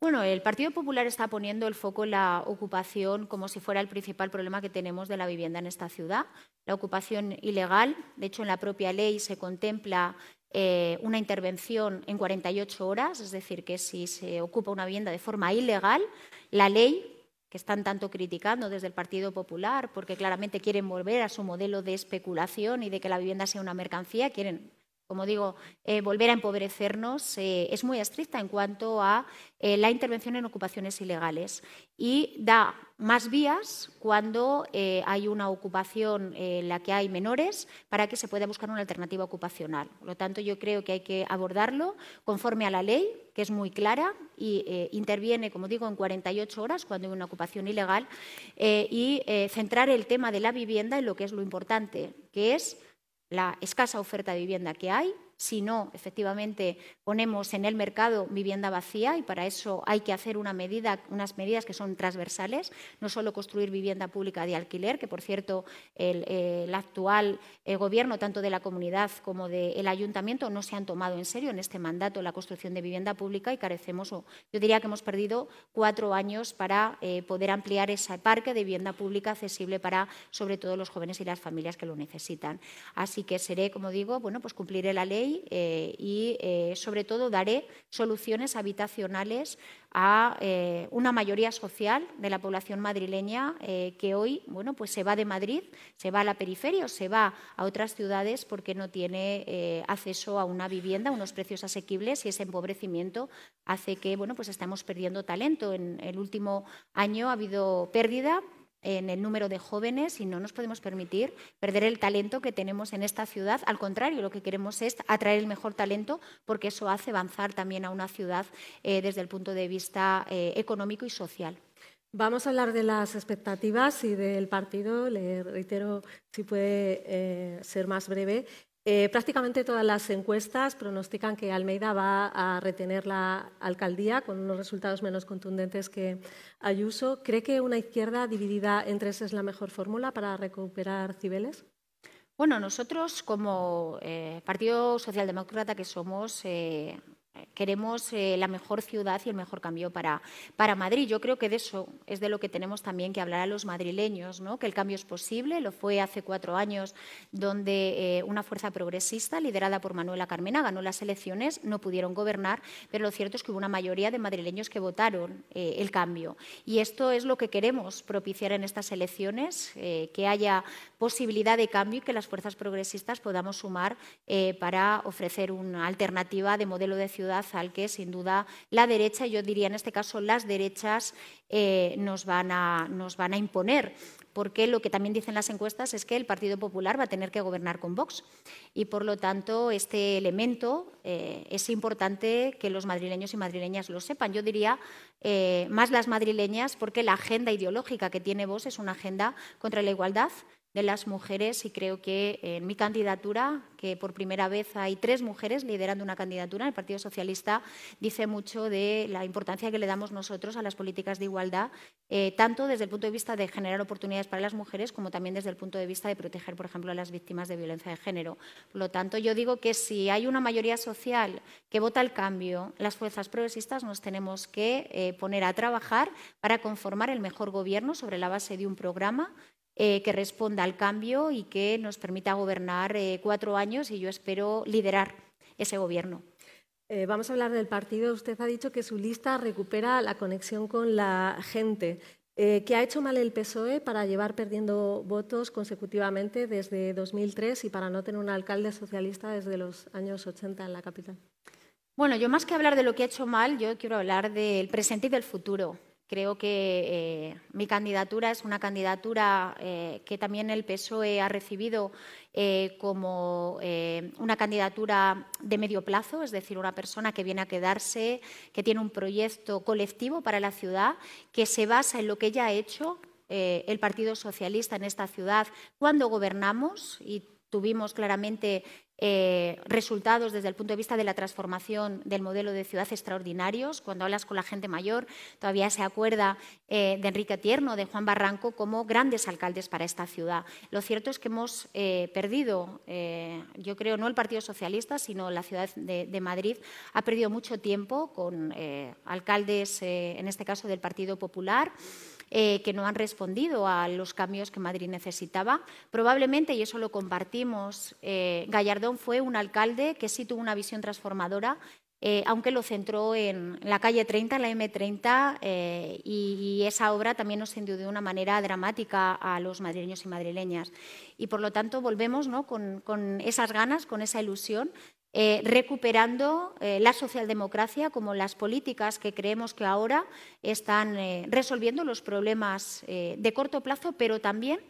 Bueno, el Partido Popular está poniendo el foco en la ocupación como si fuera el principal problema que tenemos de la vivienda en esta ciudad. La ocupación ilegal, de hecho, en la propia ley se contempla eh, una intervención en 48 horas, es decir, que si se ocupa una vivienda de forma ilegal, la ley que están tanto criticando desde el Partido Popular, porque claramente quieren volver a su modelo de especulación y de que la vivienda sea una mercancía, quieren como digo, eh, volver a empobrecernos, eh, es muy estricta en cuanto a eh, la intervención en ocupaciones ilegales y da más vías cuando hay una ocupación en la que hay menores para que se pueda buscar una alternativa ocupacional. Por lo tanto, yo creo que hay que abordarlo conforme a la ley, que es muy clara y interviene, como digo, en 48 horas cuando hay una ocupación ilegal y centrar el tema de la vivienda en lo que es lo importante, que es la escasa oferta de vivienda que hay, si no, efectivamente, ponemos en el mercado vivienda vacía y para eso hay que hacer una medida, unas medidas que son transversales, no solo construir vivienda pública de alquiler, que por cierto el, actual eh, gobierno, tanto de la comunidad como del ayuntamiento, no se han tomado en serio en este mandato la construcción de vivienda pública y carecemos, o yo diría que hemos perdido cuatro años para eh, poder ampliar ese parque de vivienda pública accesible para, sobre todo, los jóvenes y las familias que lo necesitan. Así que seré, como digo, bueno, pues cumpliré la ley ley y, sobre todo, daré soluciones habitacionales a eh, una mayoría social de la población madrileña eh, que hoy bueno, pues se va de Madrid, se va a la periferia o se va a otras ciudades porque no tiene eh, acceso a una vivienda, a unos precios asequibles y ese empobrecimiento hace que bueno, pues estamos perdiendo talento. En el último año ha habido pérdida en el número de jóvenes y no nos podemos permitir perder el talento que tenemos en esta ciudad. Al contrario, lo que queremos es atraer el mejor talento porque eso hace avanzar también a una ciudad eh, desde el punto de vista eh, económico y social. Vamos a hablar de las expectativas y del partido. Le reitero, si puede eh, ser más breve. Eh, prácticamente todas las encuestas pronostican que Almeida va a retener la alcaldía con unos resultados menos contundentes que Ayuso. ¿Cree que una izquierda dividida en tres es la mejor fórmula para recuperar Cibeles? Bueno, nosotros como eh, Partido Socialdemócrata que somos, eh, queremos eh, la mejor ciudad y el mejor cambio para, para Madrid. Yo creo que de eso es de lo que tenemos también que hablar a los madrileños, ¿no? que el cambio es posible. Lo fue hace cuatro años, donde eh, una fuerza progresista liderada por Manuela Carmena ganó las elecciones, no pudieron gobernar, pero lo cierto es que hubo una mayoría de madrileños que votaron eh, el cambio. Y esto es lo que queremos propiciar en estas elecciones, que haya posibilidad de cambio y que las fuerzas progresistas podamos sumar para ofrecer una alternativa de modelo de ciudad al que sin duda la derecha, yo diría en este caso las derechas, eh, nos, van a, nos van a imponer porque lo que también dicen las encuestas es que el Partido Popular va a tener que gobernar con Vox. Y por lo tanto, este elemento eh, es importante que los madrileños y madrileñas lo sepan. Yo diría eh, más las madrileñas porque la agenda ideológica que tiene Vox es una agenda contra la igualdad, de las mujeres y creo que en mi candidatura, que por primera vez hay tres mujeres liderando una candidatura en el Partido Socialista, dice mucho de la importancia que le damos nosotros a las políticas de igualdad, eh, tanto desde el punto de vista de generar oportunidades para las mujeres como también desde el punto de vista de proteger, por ejemplo, a las víctimas de violencia de género. Por lo tanto, yo digo que si hay una mayoría social que vota el cambio, las fuerzas progresistas nos tenemos que eh, poner a trabajar para conformar el mejor gobierno sobre la base de un programa eh, que responda al cambio y que nos permita gobernar eh, cuatro años y yo espero liderar ese gobierno. Eh, vamos a hablar del partido. Usted ha dicho que su lista recupera la conexión con la gente. ¿Qué ha hecho mal el PSOE para llevar perdiendo votos consecutivamente desde 2003 y para no tener un alcalde socialista desde los años 80 en la capital? Bueno, yo más que hablar de lo que ha hecho mal, yo quiero hablar del presente y del futuro. Creo que eh, mi candidatura es una candidatura eh, que también el PSOE ha recibido eh, como una candidatura de medio plazo, es decir, una persona que viene a quedarse, que tiene un proyecto colectivo para la ciudad, que se basa en lo que ya ha hecho el Partido Socialista en esta ciudad. Cuando gobernamos y tuvimos claramente eh, resultados desde el punto de vista de la transformación del modelo de ciudad extraordinarios. Cuando hablas con la gente mayor, todavía se acuerda eh, de Enrique Tierno, de Juan Barranco, como grandes alcaldes para esta ciudad. Lo cierto es que hemos eh, perdido, yo creo, no el Partido Socialista, sino la ciudad de, Madrid, ha perdido mucho tiempo con alcaldes, en este caso del Partido Popular. Que no han respondido a los cambios que Madrid necesitaba. Probablemente, y eso lo compartimos, Gallardo fue un alcalde que sí tuvo una visión transformadora, eh, aunque lo centró en la calle 30, en la M30, eh, y, esa obra también nos envió de una manera dramática a los madrileños y madrileñas. Y por lo tanto volvemos con, esas ganas, con esa ilusión, eh, recuperando la socialdemocracia como las políticas que creemos que ahora están resolviendo los problemas de corto plazo, pero también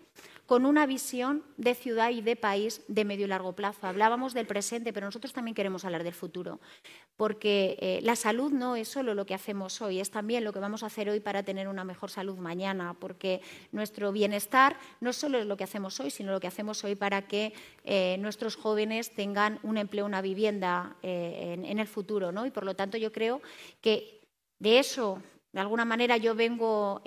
con una visión de ciudad y de país de medio y largo plazo. Hablábamos del presente, pero nosotros también queremos hablar del futuro, porque eh, la salud no es solo lo que hacemos hoy, es también lo que vamos a hacer hoy para tener una mejor salud mañana, porque nuestro bienestar no solo es lo que hacemos hoy, sino lo que hacemos hoy para que eh, nuestros jóvenes tengan un empleo, una vivienda eh, en, el futuro. ¿no? Y por lo tanto yo creo que de eso, de alguna manera, yo vengo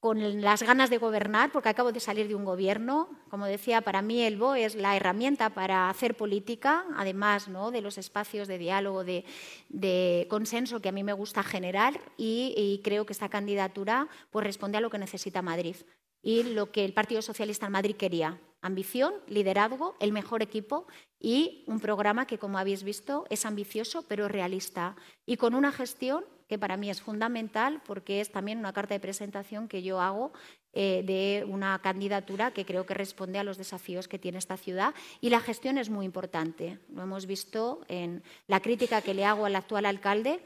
con las ganas de gobernar, porque acabo de salir de un gobierno. Como decía, para mí el BOE es la herramienta para hacer política, además ¿no? de los espacios de diálogo, de, consenso que a mí me gusta generar y, creo que esta candidatura pues, responde a lo que necesita Madrid y lo que el Partido Socialista en Madrid quería. ambición, liderazgo, el mejor equipo y un programa que, como habéis visto, es ambicioso pero realista y con una gestión que para mí es fundamental porque es también una carta de presentación que yo hago eh, de una candidatura que creo que responde a los desafíos que tiene esta ciudad y la gestión es muy importante. Lo hemos visto en la crítica que le hago al actual alcalde,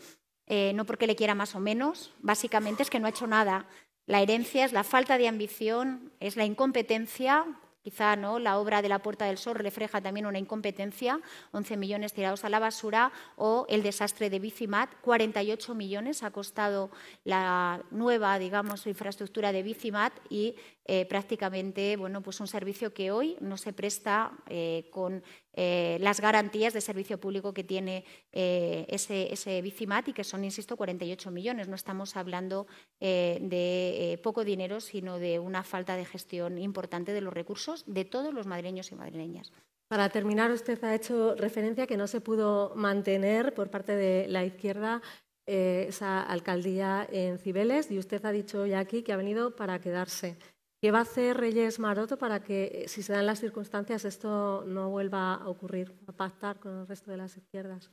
eh, no porque le quiera más o menos, básicamente es que no ha hecho nada. La herencia es la falta de ambición, es la incompetencia Quizá ¿no? la obra de la Puerta del Sol refleja también una incompetencia, 11 millones tirados a la basura, o el desastre de Bicimat, 48 millones ha costado la nueva digamos, infraestructura de Bicimat y eh, prácticamente bueno, pues un servicio que hoy no se presta eh, con eh, las garantías de servicio público que tiene ese, ese Bicimat y que son, insisto, 48 millones. No estamos hablando de poco dinero, sino de una falta de gestión importante de los recursos de todos los madrileños y madrileñas. Para terminar, usted ha hecho referencia que no se pudo mantener por parte de la izquierda esa alcaldía en Cibeles y usted ha dicho hoy aquí que ha venido para quedarse. ¿Qué va a hacer Reyes Maroto para que, si se dan las circunstancias, esto no vuelva a ocurrir, a pactar con el resto de las izquierdas?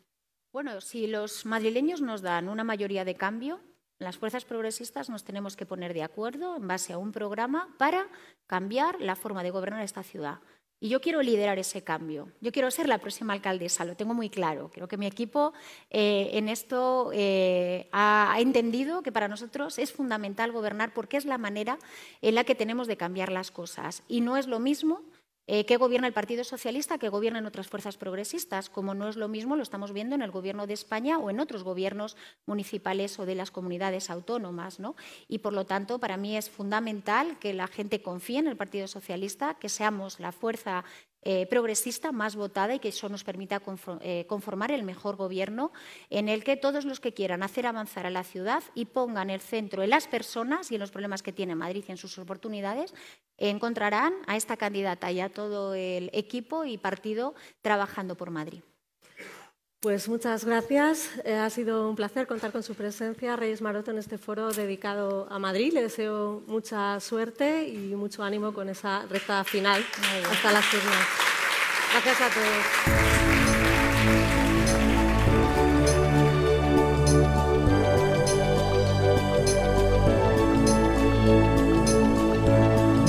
Bueno, si los madrileños nos dan una mayoría de cambio, las fuerzas progresistas nos tenemos que poner de acuerdo en base a un programa para cambiar la forma de gobernar esta ciudad. Y yo quiero liderar ese cambio. Yo quiero ser la próxima alcaldesa, lo tengo muy claro. Creo que mi equipo eh, en esto eh, ha, entendido que para nosotros es fundamental gobernar porque es la manera en la que tenemos de cambiar las cosas. Y no es lo mismo eh, que gobierna el Partido Socialista que gobiernan otras fuerzas progresistas, como no es lo mismo, lo estamos viendo en el Gobierno de España o en otros gobiernos municipales o de las comunidades autónomas. ¿no? Y, por lo tanto, para mí es fundamental que la gente confíe en el Partido Socialista, que seamos la fuerza eh, progresista más votada y que eso nos permita eh, conformar el mejor gobierno en el que todos los que quieran hacer avanzar a la ciudad y pongan el centro en las personas y en los problemas que tiene Madrid y en sus oportunidades, encontrarán a esta candidata y a todo el equipo y partido trabajando por Madrid. Pues muchas gracias. Eh, ha sido un placer contar con su presencia, Reyes Maroto, en este foro dedicado a Madrid. Le deseo mucha suerte y mucho ánimo con esa recta final hasta las urnas. Gracias a todos.